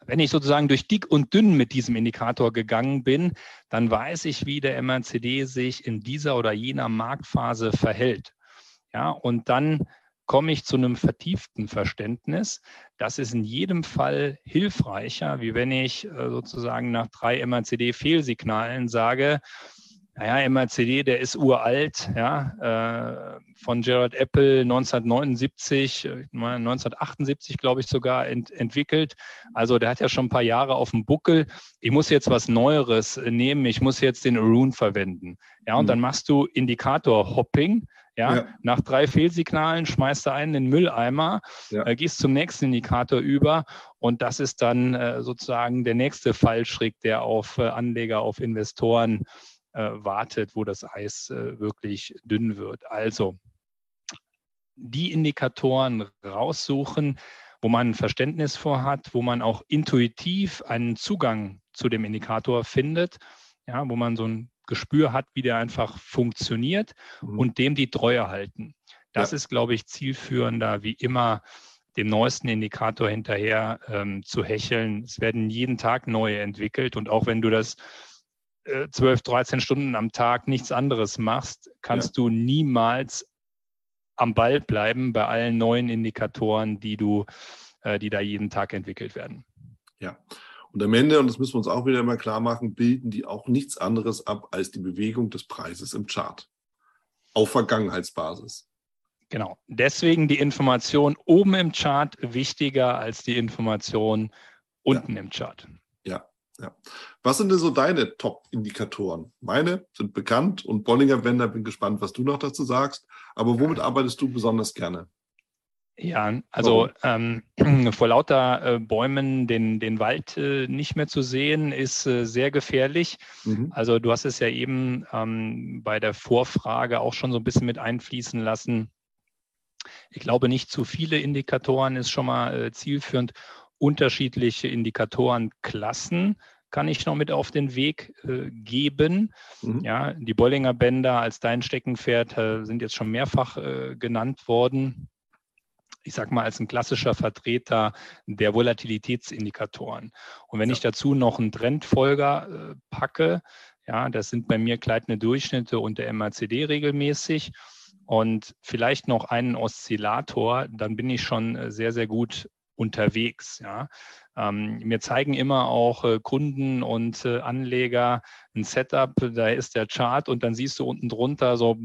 Wenn ich sozusagen durch dick und dünn mit diesem Indikator gegangen bin, dann weiß ich, wie der MRCD sich in dieser oder jener Marktphase verhält. Ja, und dann komme ich zu einem vertieften Verständnis. Das ist in jedem Fall hilfreicher, wie wenn ich äh, sozusagen nach drei MRCD-Fehlsignalen sage, naja, MRCD, der ist uralt, ja, äh, von Gerald Apple 1979, 1978, glaube ich, sogar ent, entwickelt. Also der hat ja schon ein paar Jahre auf dem Buckel. Ich muss jetzt was Neueres nehmen, ich muss jetzt den Arun verwenden. Ja, und mhm. dann machst du Indikator-Hopping. Ja, ja, nach drei Fehlsignalen schmeißt du einen in den Mülleimer, ja. äh, gehst zum nächsten Indikator über und das ist dann äh, sozusagen der nächste Fallschritt, der auf äh, Anleger, auf Investoren äh, wartet, wo das Eis äh, wirklich dünn wird. Also die Indikatoren raussuchen, wo man ein Verständnis vor hat, wo man auch intuitiv einen Zugang zu dem Indikator findet, ja, wo man so ein Gespür hat, wie der einfach funktioniert mhm. und dem die Treue halten. Das ja. ist, glaube ich, zielführender, wie immer dem neuesten Indikator hinterher ähm, zu hecheln. Es werden jeden Tag neue entwickelt und auch wenn du das 12, äh, 13 Stunden am Tag nichts anderes machst, kannst ja. du niemals am Ball bleiben bei allen neuen Indikatoren, die du, äh, die da jeden Tag entwickelt werden. Ja. Und am Ende, und das müssen wir uns auch wieder mal klar machen, bilden die auch nichts anderes ab als die Bewegung des Preises im Chart. Auf Vergangenheitsbasis. Genau. Deswegen die Information oben im Chart wichtiger als die Information unten ja. im Chart. Ja, ja. Was sind denn so deine Top-Indikatoren? Meine sind bekannt und Bollinger Bender, bin gespannt, was du noch dazu sagst. Aber womit arbeitest du besonders gerne? Ja, also ähm, vor lauter äh, Bäumen den, den Wald äh, nicht mehr zu sehen, ist äh, sehr gefährlich. Mhm. Also du hast es ja eben ähm, bei der Vorfrage auch schon so ein bisschen mit einfließen lassen. Ich glaube, nicht zu viele Indikatoren ist schon mal äh, zielführend. Unterschiedliche Indikatorenklassen kann ich noch mit auf den Weg äh, geben. Mhm. Ja, die Bollinger Bänder als dein Steckenpferd äh, sind jetzt schon mehrfach äh, genannt worden. Ich sage mal, als ein klassischer Vertreter der Volatilitätsindikatoren. Und wenn ja. ich dazu noch einen Trendfolger äh, packe, ja, das sind bei mir gleitende Durchschnitte und der MACD regelmäßig und vielleicht noch einen Oszillator, dann bin ich schon äh, sehr, sehr gut unterwegs. Ja. Ähm, mir zeigen immer auch äh, Kunden und äh, Anleger ein Setup, da ist der Chart und dann siehst du unten drunter so,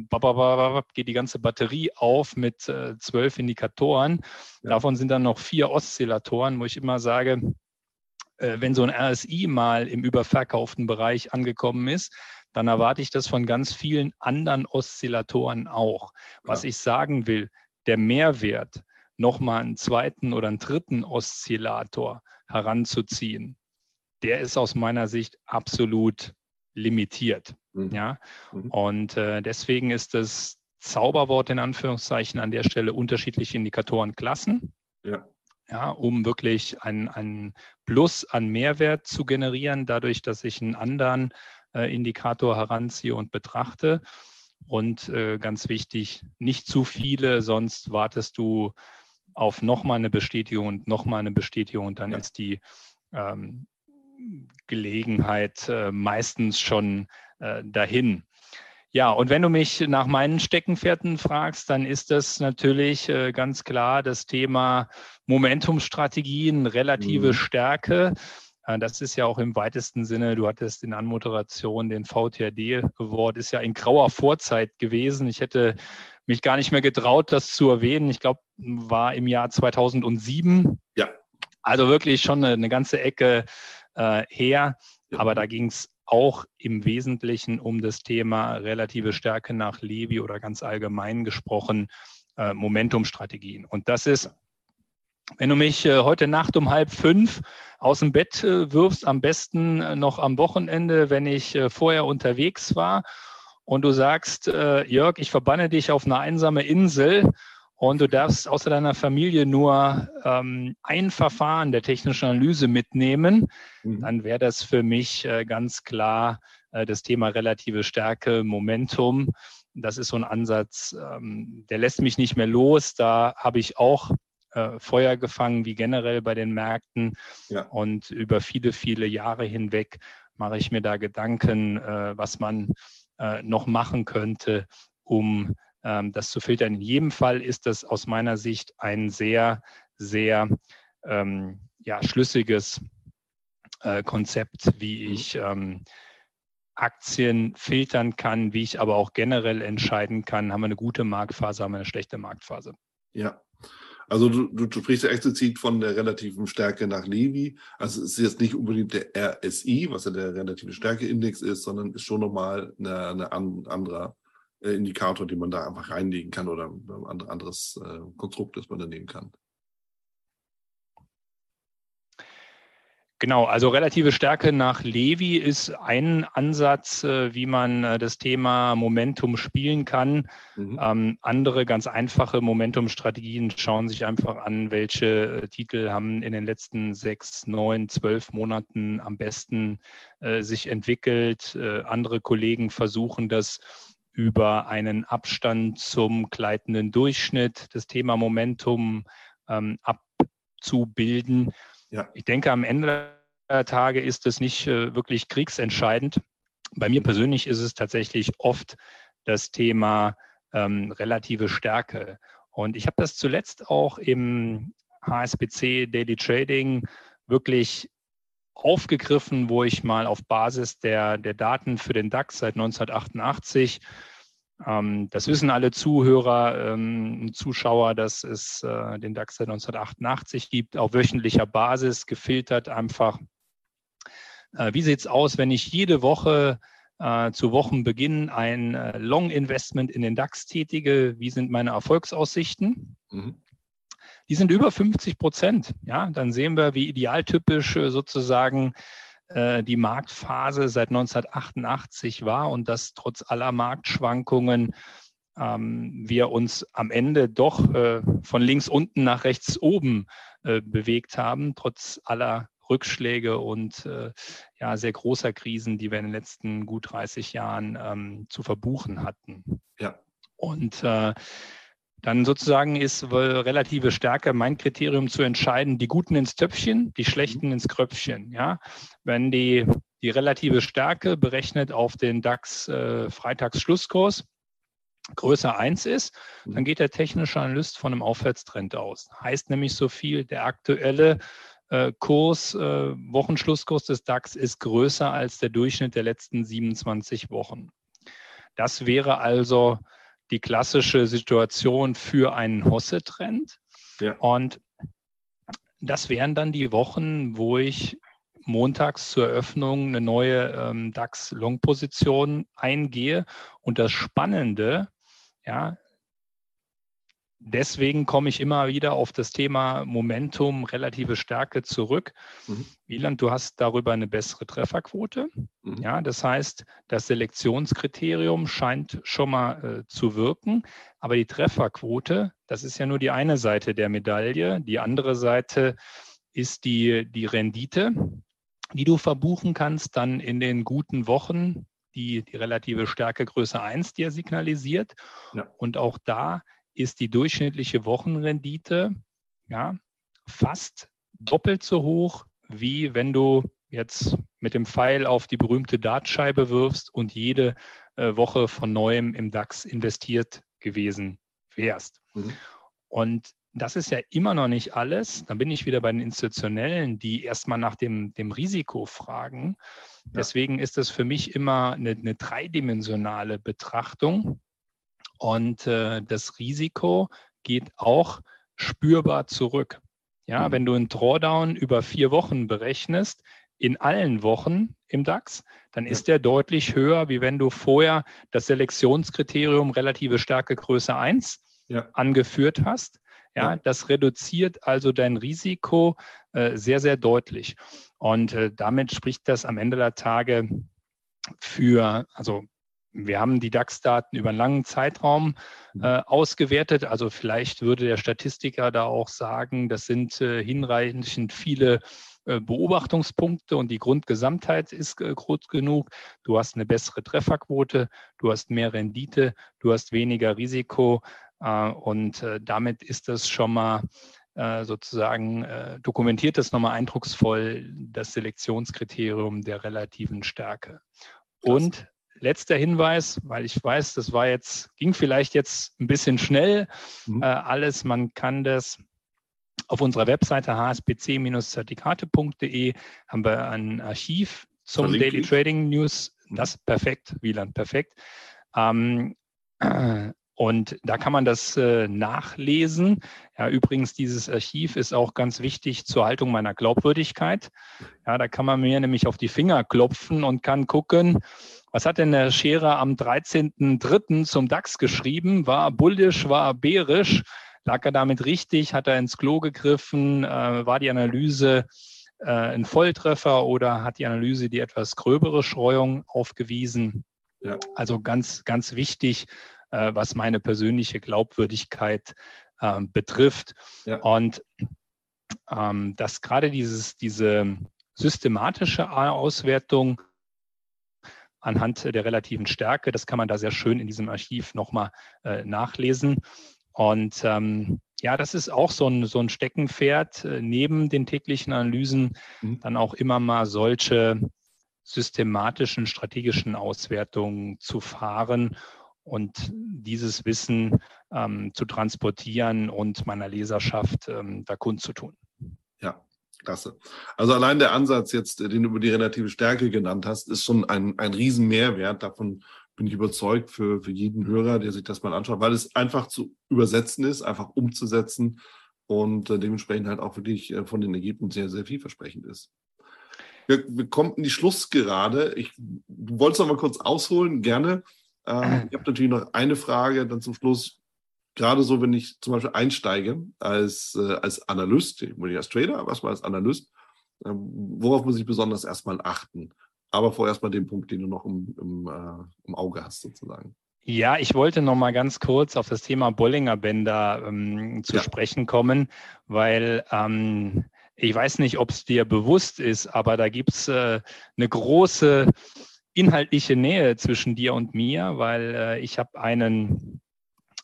geht die ganze Batterie auf mit äh, zwölf Indikatoren. Ja. Davon sind dann noch vier Oszillatoren, wo ich immer sage, äh, wenn so ein RSI mal im überverkauften Bereich angekommen ist, dann erwarte ich das von ganz vielen anderen Oszillatoren auch. Was ja. ich sagen will, der Mehrwert, nochmal einen zweiten oder einen dritten Oszillator heranzuziehen, der ist aus meiner Sicht absolut limitiert. Mhm. Ja? Mhm. Und äh, deswegen ist das Zauberwort in Anführungszeichen an der Stelle unterschiedliche Indikatorenklassen. Ja. Ja, um wirklich ein, ein Plus an Mehrwert zu generieren, dadurch, dass ich einen anderen äh, Indikator heranziehe und betrachte. Und äh, ganz wichtig, nicht zu viele, sonst wartest du auf nochmal eine Bestätigung und nochmal eine Bestätigung und dann ja. ist die ähm, Gelegenheit äh, meistens schon äh, dahin. Ja, und wenn du mich nach meinen Steckenpferden fragst, dann ist das natürlich äh, ganz klar das Thema Momentumstrategien, relative mhm. Stärke. Äh, das ist ja auch im weitesten Sinne, du hattest in Anmoderation den VTRD Award, ist ja in grauer Vorzeit gewesen. Ich hätte mich gar nicht mehr getraut, das zu erwähnen. Ich glaube, war im Jahr 2007. Ja. Also wirklich schon eine, eine ganze Ecke äh, her. Ja. Aber da ging es auch im Wesentlichen um das Thema relative Stärke nach Levi oder ganz allgemein gesprochen äh, Momentumstrategien. Und das ist, wenn du mich äh, heute Nacht um halb fünf aus dem Bett äh, wirfst, am besten äh, noch am Wochenende, wenn ich äh, vorher unterwegs war und du sagst, äh, Jörg, ich verbanne dich auf eine einsame Insel und du darfst außer deiner Familie nur ähm, ein Verfahren der technischen Analyse mitnehmen, mhm. dann wäre das für mich äh, ganz klar äh, das Thema relative Stärke, Momentum. Das ist so ein Ansatz, ähm, der lässt mich nicht mehr los. Da habe ich auch äh, Feuer gefangen, wie generell bei den Märkten. Ja. Und über viele, viele Jahre hinweg mache ich mir da Gedanken, äh, was man äh, noch machen könnte, um ähm, das zu filtern. In jedem Fall ist das aus meiner Sicht ein sehr, sehr ähm, ja, schlüssiges äh, Konzept, wie mhm. ich ähm, Aktien filtern kann, wie ich aber auch generell entscheiden kann, haben wir eine gute Marktphase, haben wir eine schlechte Marktphase. Ja. Also du, du sprichst ja explizit von der relativen Stärke nach Levi. Also es ist jetzt nicht unbedingt der RSI, was ja der relative Stärkeindex ist, sondern ist schon nochmal eine, eine anderer äh, Indikator, den man da einfach reinlegen kann oder ein anderes äh, Konstrukt, das man da nehmen kann. Genau, also relative Stärke nach Levi ist ein Ansatz, äh, wie man äh, das Thema Momentum spielen kann. Mhm. Ähm, andere ganz einfache Momentum-Strategien schauen sich einfach an, welche äh, Titel haben in den letzten sechs, neun, zwölf Monaten am besten äh, sich entwickelt. Äh, andere Kollegen versuchen das über einen Abstand zum gleitenden Durchschnitt, das Thema Momentum ähm, abzubilden. Ja. Ich denke, am Ende der Tage ist es nicht äh, wirklich kriegsentscheidend. Bei mir persönlich ist es tatsächlich oft das Thema ähm, relative Stärke. Und ich habe das zuletzt auch im HSBC Daily Trading wirklich aufgegriffen, wo ich mal auf Basis der, der Daten für den DAX seit 1988 ähm, das wissen alle Zuhörer, ähm, Zuschauer, dass es äh, den DAX seit 1988 gibt, auf wöchentlicher Basis gefiltert einfach. Äh, wie sieht es aus, wenn ich jede Woche äh, zu Wochenbeginn ein Long-Investment in den DAX tätige? Wie sind meine Erfolgsaussichten? Mhm. Die sind über 50 Prozent. Ja, dann sehen wir, wie idealtypisch sozusagen äh, die Marktphase seit 1988 war und dass trotz aller Marktschwankungen ähm, wir uns am Ende doch äh, von links unten nach rechts oben äh, bewegt haben, trotz aller Rückschläge und äh, ja, sehr großer Krisen, die wir in den letzten gut 30 Jahren ähm, zu verbuchen hatten. Ja. Und äh, dann sozusagen ist relative Stärke mein Kriterium zu entscheiden, die Guten ins Töpfchen, die Schlechten ins Kröpfchen. Ja? Wenn die, die relative Stärke berechnet auf den DAX äh, Freitagsschlusskurs größer 1 ist, dann geht der technische Analyst von einem Aufwärtstrend aus. Heißt nämlich so viel, der aktuelle äh, Kurs, äh, Wochenschlusskurs des DAX ist größer als der Durchschnitt der letzten 27 Wochen. Das wäre also die klassische Situation für einen Hosse-Trend. Ja. Und das wären dann die Wochen, wo ich montags zur Eröffnung eine neue ähm, DAX-Long-Position eingehe. Und das Spannende, ja, deswegen komme ich immer wieder auf das Thema Momentum, relative Stärke zurück. Mhm. Wieland, du hast darüber eine bessere Trefferquote. Mhm. Ja, das heißt, das Selektionskriterium scheint schon mal äh, zu wirken, aber die Trefferquote, das ist ja nur die eine Seite der Medaille. Die andere Seite ist die, die Rendite, die du verbuchen kannst dann in den guten Wochen, die, die relative Stärke Größe 1 dir signalisiert. Ja. Und auch da ist die durchschnittliche Wochenrendite ja, fast doppelt so hoch, wie wenn du jetzt mit dem Pfeil auf die berühmte Dartscheibe wirfst und jede äh, Woche von neuem im DAX investiert gewesen wärst. Mhm. Und das ist ja immer noch nicht alles. Dann bin ich wieder bei den Institutionellen, die erstmal nach dem, dem Risiko fragen. Ja. Deswegen ist das für mich immer eine, eine dreidimensionale Betrachtung. Und äh, das Risiko geht auch spürbar zurück. Ja, mhm. wenn du einen Drawdown über vier Wochen berechnest, in allen Wochen im DAX, dann ist der deutlich höher, wie wenn du vorher das Selektionskriterium relative Stärke Größe 1 ja. angeführt hast. Ja, das reduziert also dein Risiko äh, sehr, sehr deutlich. Und äh, damit spricht das am Ende der Tage für, also wir haben die DAX-Daten über einen langen Zeitraum mhm. äh, ausgewertet. Also vielleicht würde der Statistiker da auch sagen, das sind äh, hinreichend viele äh, Beobachtungspunkte und die Grundgesamtheit ist äh, groß genug. Du hast eine bessere Trefferquote, du hast mehr Rendite, du hast weniger Risiko äh, und damit ist das schon mal sozusagen dokumentiert das nochmal eindrucksvoll das Selektionskriterium der relativen Stärke. Und letzter Hinweis, weil ich weiß, das war jetzt, ging vielleicht jetzt ein bisschen schnell, mhm. äh, alles, man kann das auf unserer Webseite hspc-zertifikate.de haben wir ein Archiv zum Verlinke Daily Trading News. Mhm. Das ist perfekt, Wieland, perfekt. Ähm, und da kann man das äh, nachlesen. Ja, übrigens, dieses Archiv ist auch ganz wichtig zur Haltung meiner Glaubwürdigkeit. Ja, da kann man mir nämlich auf die Finger klopfen und kann gucken, was hat denn der Scherer am 13.03. zum DAX geschrieben? War bullisch, war bärisch? Lag er damit richtig? Hat er ins Klo gegriffen? Äh, war die Analyse äh, ein Volltreffer oder hat die Analyse die etwas gröbere Streuung aufgewiesen? Ja. Also ganz, ganz wichtig, äh, was meine persönliche Glaubwürdigkeit äh, betrifft. Ja. Und ähm, dass gerade dieses, diese systematische Auswertung anhand der relativen Stärke, das kann man da sehr schön in diesem Archiv nochmal äh, nachlesen. Und ähm, ja, das ist auch so ein, so ein Steckenpferd, äh, neben den täglichen Analysen mhm. dann auch immer mal solche systematischen, strategischen Auswertungen zu fahren und dieses Wissen ähm, zu transportieren und meiner Leserschaft ähm, da kundzutun. Klasse. Also allein der Ansatz jetzt, den du über die relative Stärke genannt hast, ist schon ein, ein Riesenmehrwert. Davon bin ich überzeugt für, für jeden Hörer, der sich das mal anschaut, weil es einfach zu übersetzen ist, einfach umzusetzen und äh, dementsprechend halt auch wirklich äh, von den Ergebnissen sehr, sehr vielversprechend ist. Wir, wir kommen in die Schlussgerade. Ich, du wolltest noch mal kurz ausholen, gerne. Ähm, ich habe natürlich noch eine Frage dann zum Schluss. Gerade so, wenn ich zum Beispiel einsteige als, äh, als Analyst, ich bin nicht als Trader, aber erstmal als Analyst, äh, worauf muss ich besonders erstmal achten? Aber vorerst mal den Punkt, den du noch im, im, äh, im Auge hast, sozusagen. Ja, ich wollte noch mal ganz kurz auf das Thema Bollinger Bänder ähm, zu ja. sprechen kommen, weil ähm, ich weiß nicht, ob es dir bewusst ist, aber da gibt es äh, eine große inhaltliche Nähe zwischen dir und mir, weil äh, ich habe einen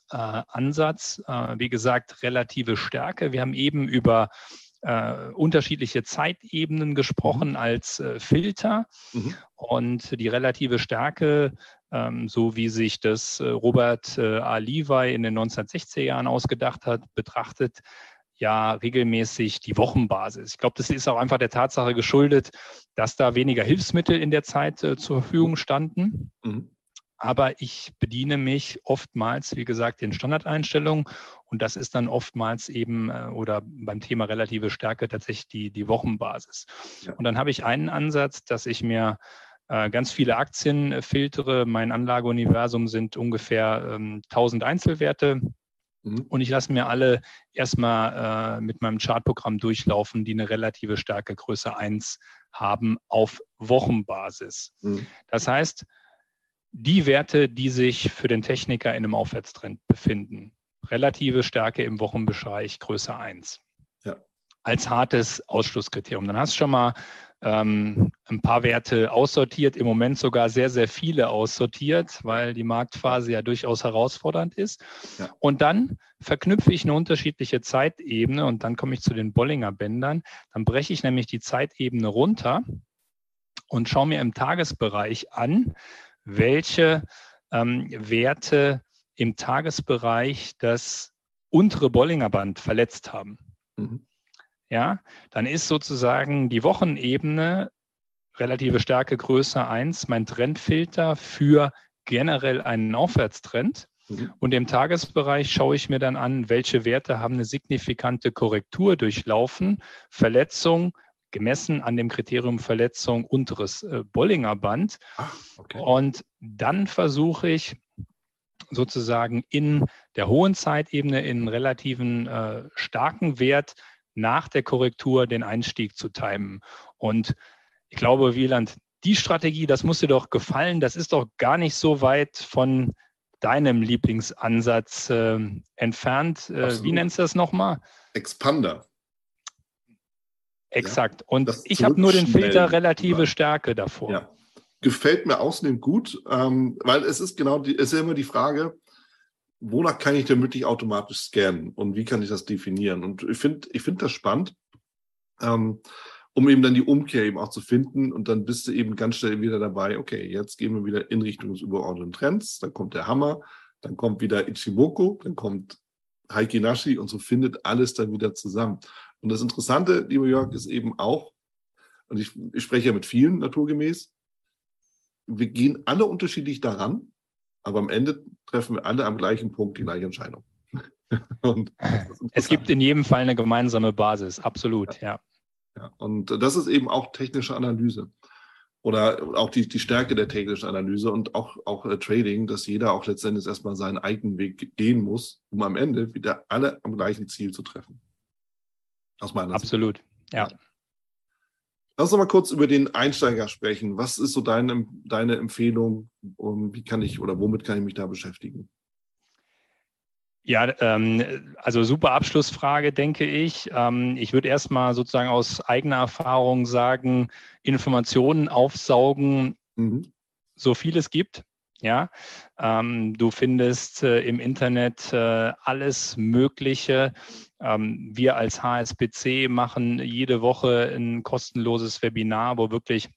Ansatz, äh, wie gesagt, relative Stärke. Wir haben eben über äh, unterschiedliche Zeitebenen gesprochen mhm. als äh, Filter mhm. und die relative Stärke, ähm, so wie sich das äh, Robert A. Levi in den 1960er Jahren ausgedacht hat, betrachtet ja regelmäßig die Wochenbasis. Ich glaube, das ist auch einfach der Tatsache geschuldet, dass da weniger Hilfsmittel in der Zeit äh, zur Verfügung standen. Mhm. Aber ich bediene mich oftmals, wie gesagt, den Standardeinstellungen und das ist dann oftmals eben äh, oder beim Thema relative Stärke tatsächlich die, die Wochenbasis. Ja. Und dann habe ich einen Ansatz, dass ich mir äh, ganz viele Aktien äh, filtere. Mein Anlageuniversum sind ungefähr ähm, 1000 Einzelwerte Mhm. Und ich lasse mir alle erstmal äh, mit meinem Chartprogramm durchlaufen, die eine relative Stärke Größe 1 haben auf Wochenbasis. Mhm. Das heißt, die Werte, die sich für den Techniker in einem Aufwärtstrend befinden, relative Stärke im Wochenbereich Größe 1. Ja. Als hartes Ausschlusskriterium. Dann hast du schon mal ähm, ein paar Werte aussortiert, im Moment sogar sehr, sehr viele aussortiert, weil die Marktphase ja durchaus herausfordernd ist. Ja. Und dann verknüpfe ich eine unterschiedliche Zeitebene und dann komme ich zu den Bollinger Bändern. Dann breche ich nämlich die Zeitebene runter und schaue mir im Tagesbereich an, welche ähm, Werte im Tagesbereich das untere Bollinger Band verletzt haben. Mhm ja, dann ist sozusagen die Wochenebene relative Stärke Größe 1 mein Trendfilter für generell einen Aufwärtstrend. Mhm. Und im Tagesbereich schaue ich mir dann an, welche Werte haben eine signifikante Korrektur durchlaufen, Verletzung, gemessen an dem Kriterium Verletzung unteres äh, Bollinger Band. Ach, okay. Und dann versuche ich sozusagen in der hohen Zeitebene in relativen äh, starken Wert nach der Korrektur den Einstieg zu timen. Und ich glaube, Wieland, die Strategie, das muss dir doch gefallen. Das ist doch gar nicht so weit von deinem Lieblingsansatz äh, entfernt. Äh, wie nennst du das nochmal? Expander. Exakt. Ja, Und ich habe nur den Filter relative ja. Stärke davor. Ja. Gefällt mir ausnehmend gut, ähm, weil es ist genau die, es ist immer die Frage, wonach kann ich denn wirklich automatisch scannen und wie kann ich das definieren? Und ich finde ich finde das spannend, ähm, um eben dann die Umkehr eben auch zu finden und dann bist du eben ganz schnell wieder dabei, okay, jetzt gehen wir wieder in Richtung des übergeordneten Trends, dann kommt der Hammer, dann kommt wieder Ichimoku, dann kommt Heiki Nashi und so findet alles dann wieder zusammen. Und das Interessante, lieber Jörg, ist eben auch, und ich, ich spreche ja mit vielen naturgemäß, wir gehen alle unterschiedlich daran, aber am Ende treffen wir alle am gleichen Punkt die gleiche Entscheidung. es gibt in jedem Fall eine gemeinsame Basis, absolut, ja. ja. Und das ist eben auch technische Analyse oder auch die, die Stärke der technischen Analyse und auch, auch äh, Trading, dass jeder auch letztendlich erstmal seinen eigenen Weg gehen muss, um am Ende wieder alle am gleichen Ziel zu treffen. Aus meiner Absolut, Sicht. ja. ja. Lass uns mal kurz über den Einsteiger sprechen. Was ist so deine, deine Empfehlung? Wie kann ich oder womit kann ich mich da beschäftigen? Ja, ähm, also super Abschlussfrage, denke ich. Ähm, ich würde erstmal sozusagen aus eigener Erfahrung sagen, Informationen aufsaugen, mhm. so viel es gibt. Ja, ähm, du findest äh, im Internet äh, alles Mögliche. Ähm, wir als HSBC machen jede Woche ein kostenloses Webinar, wo wirklich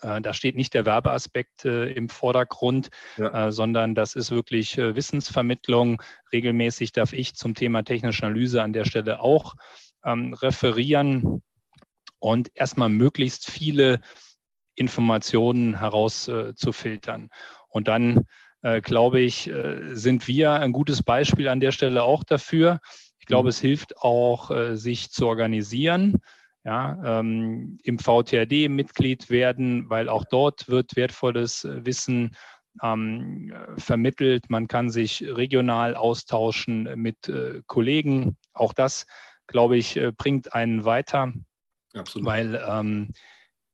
äh, da steht nicht der Werbeaspekt äh, im Vordergrund, ja. äh, sondern das ist wirklich äh, Wissensvermittlung. Regelmäßig darf ich zum Thema technische Analyse an der Stelle auch ähm, referieren und erstmal möglichst viele Informationen herauszufiltern. und dann, äh, glaube ich, äh, sind wir ein gutes Beispiel an der Stelle auch dafür. Ich glaube, mhm. es hilft auch, sich zu organisieren ja, ähm, im VTRD Mitglied werden, weil auch dort wird wertvolles äh, Wissen ähm, vermittelt. Man kann sich regional austauschen mit äh, Kollegen. Auch das, glaube ich, äh, bringt einen weiter, Absolut. weil ähm,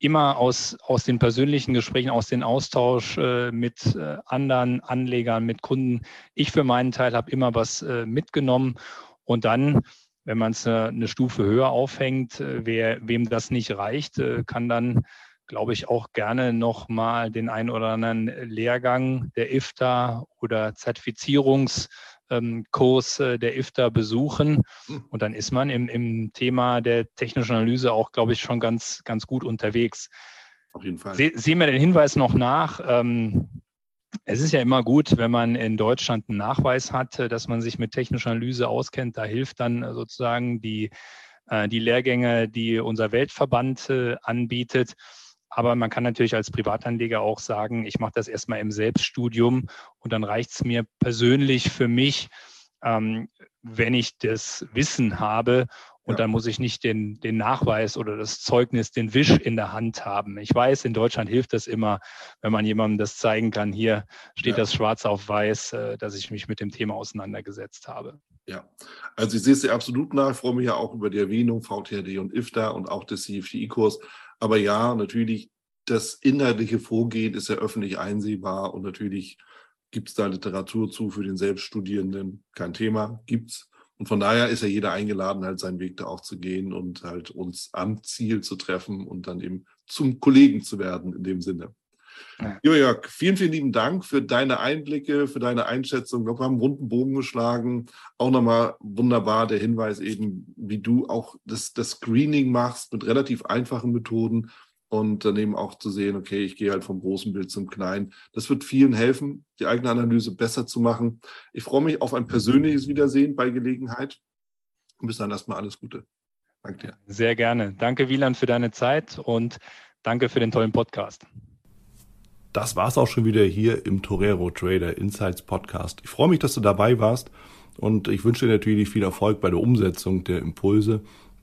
immer aus, aus den persönlichen Gesprächen, aus dem Austausch äh, mit äh, anderen Anlegern, mit Kunden, ich für meinen Teil habe immer was äh, mitgenommen und dann wenn man es eine Stufe höher aufhängt, äh, wer, wem das nicht reicht, äh, kann dann, glaube ich, auch gerne nochmal den einen oder anderen Lehrgang der IFTA oder Zertifizierungskurs äh, der IFTA besuchen. Hm. Und dann ist man im, im Thema der technischen Analyse auch, glaube ich, schon ganz, ganz gut unterwegs. Auf jeden Fall. Se, sehen wir den Hinweis noch nach. Ähm, es ist ja immer gut, wenn man in Deutschland einen Nachweis hat, äh, dass man sich mit technischer Analyse auskennt. Da hilft dann äh, sozusagen die, äh, die Lehrgänge, die unser Weltverband anbietet. Aber man kann natürlich als Privatanleger auch sagen, ich mache das erstmal im Selbststudium und dann reicht es mir persönlich für mich, ähm, wenn ich das Wissen habe und dann muss ich nicht den, den Nachweis oder das Zeugnis, den Wisch in der Hand haben. Ich weiß, in Deutschland hilft das immer, wenn man jemandem das zeigen kann. Hier steht ja. das schwarz auf weiß, äh, dass ich mich mit dem Thema auseinandergesetzt habe. Ja, also ich sehe es dir absolut nach. Ich freue mich ja auch über die Erwähnung VTRD und IFTA und auch des CFTI-Kurs. Aber ja, natürlich, das inhaltliche Vorgehen ist ja öffentlich einsehbar und natürlich gibt es da Literatur zu für den Selbststudierenden. Kein Thema, gibt es. Und von daher ist ja jeder eingeladen, halt seinen Weg da auch zu gehen und halt uns am Ziel zu treffen und dann eben zum Kollegen zu werden in dem Sinne. Ja. Jörg, vielen, vielen lieben Dank für deine Einblicke, für deine Einschätzung. Ich glaube, wir haben einen runden Bogen geschlagen. Auch nochmal wunderbar der Hinweis eben, wie du auch das, das Screening machst mit relativ einfachen Methoden und dann eben auch zu sehen, okay, ich gehe halt vom großen Bild zum kleinen. Das wird vielen helfen, die eigene Analyse besser zu machen. Ich freue mich auf ein persönliches Wiedersehen bei Gelegenheit. Und bis dann erstmal alles Gute. Danke dir. Sehr gerne. Danke, Wieland, für deine Zeit und danke für den tollen Podcast. Das war es auch schon wieder hier im Torero Trader Insights Podcast. Ich freue mich, dass du dabei warst und ich wünsche dir natürlich viel Erfolg bei der Umsetzung der Impulse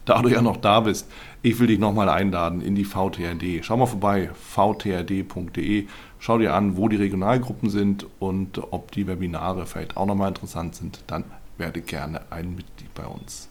da du ja noch da bist, ich will dich nochmal einladen in die VTRD. Schau mal vorbei, vtrd.de. Schau dir an, wo die Regionalgruppen sind und ob die Webinare vielleicht auch nochmal interessant sind. Dann werde gerne ein Mitglied bei uns.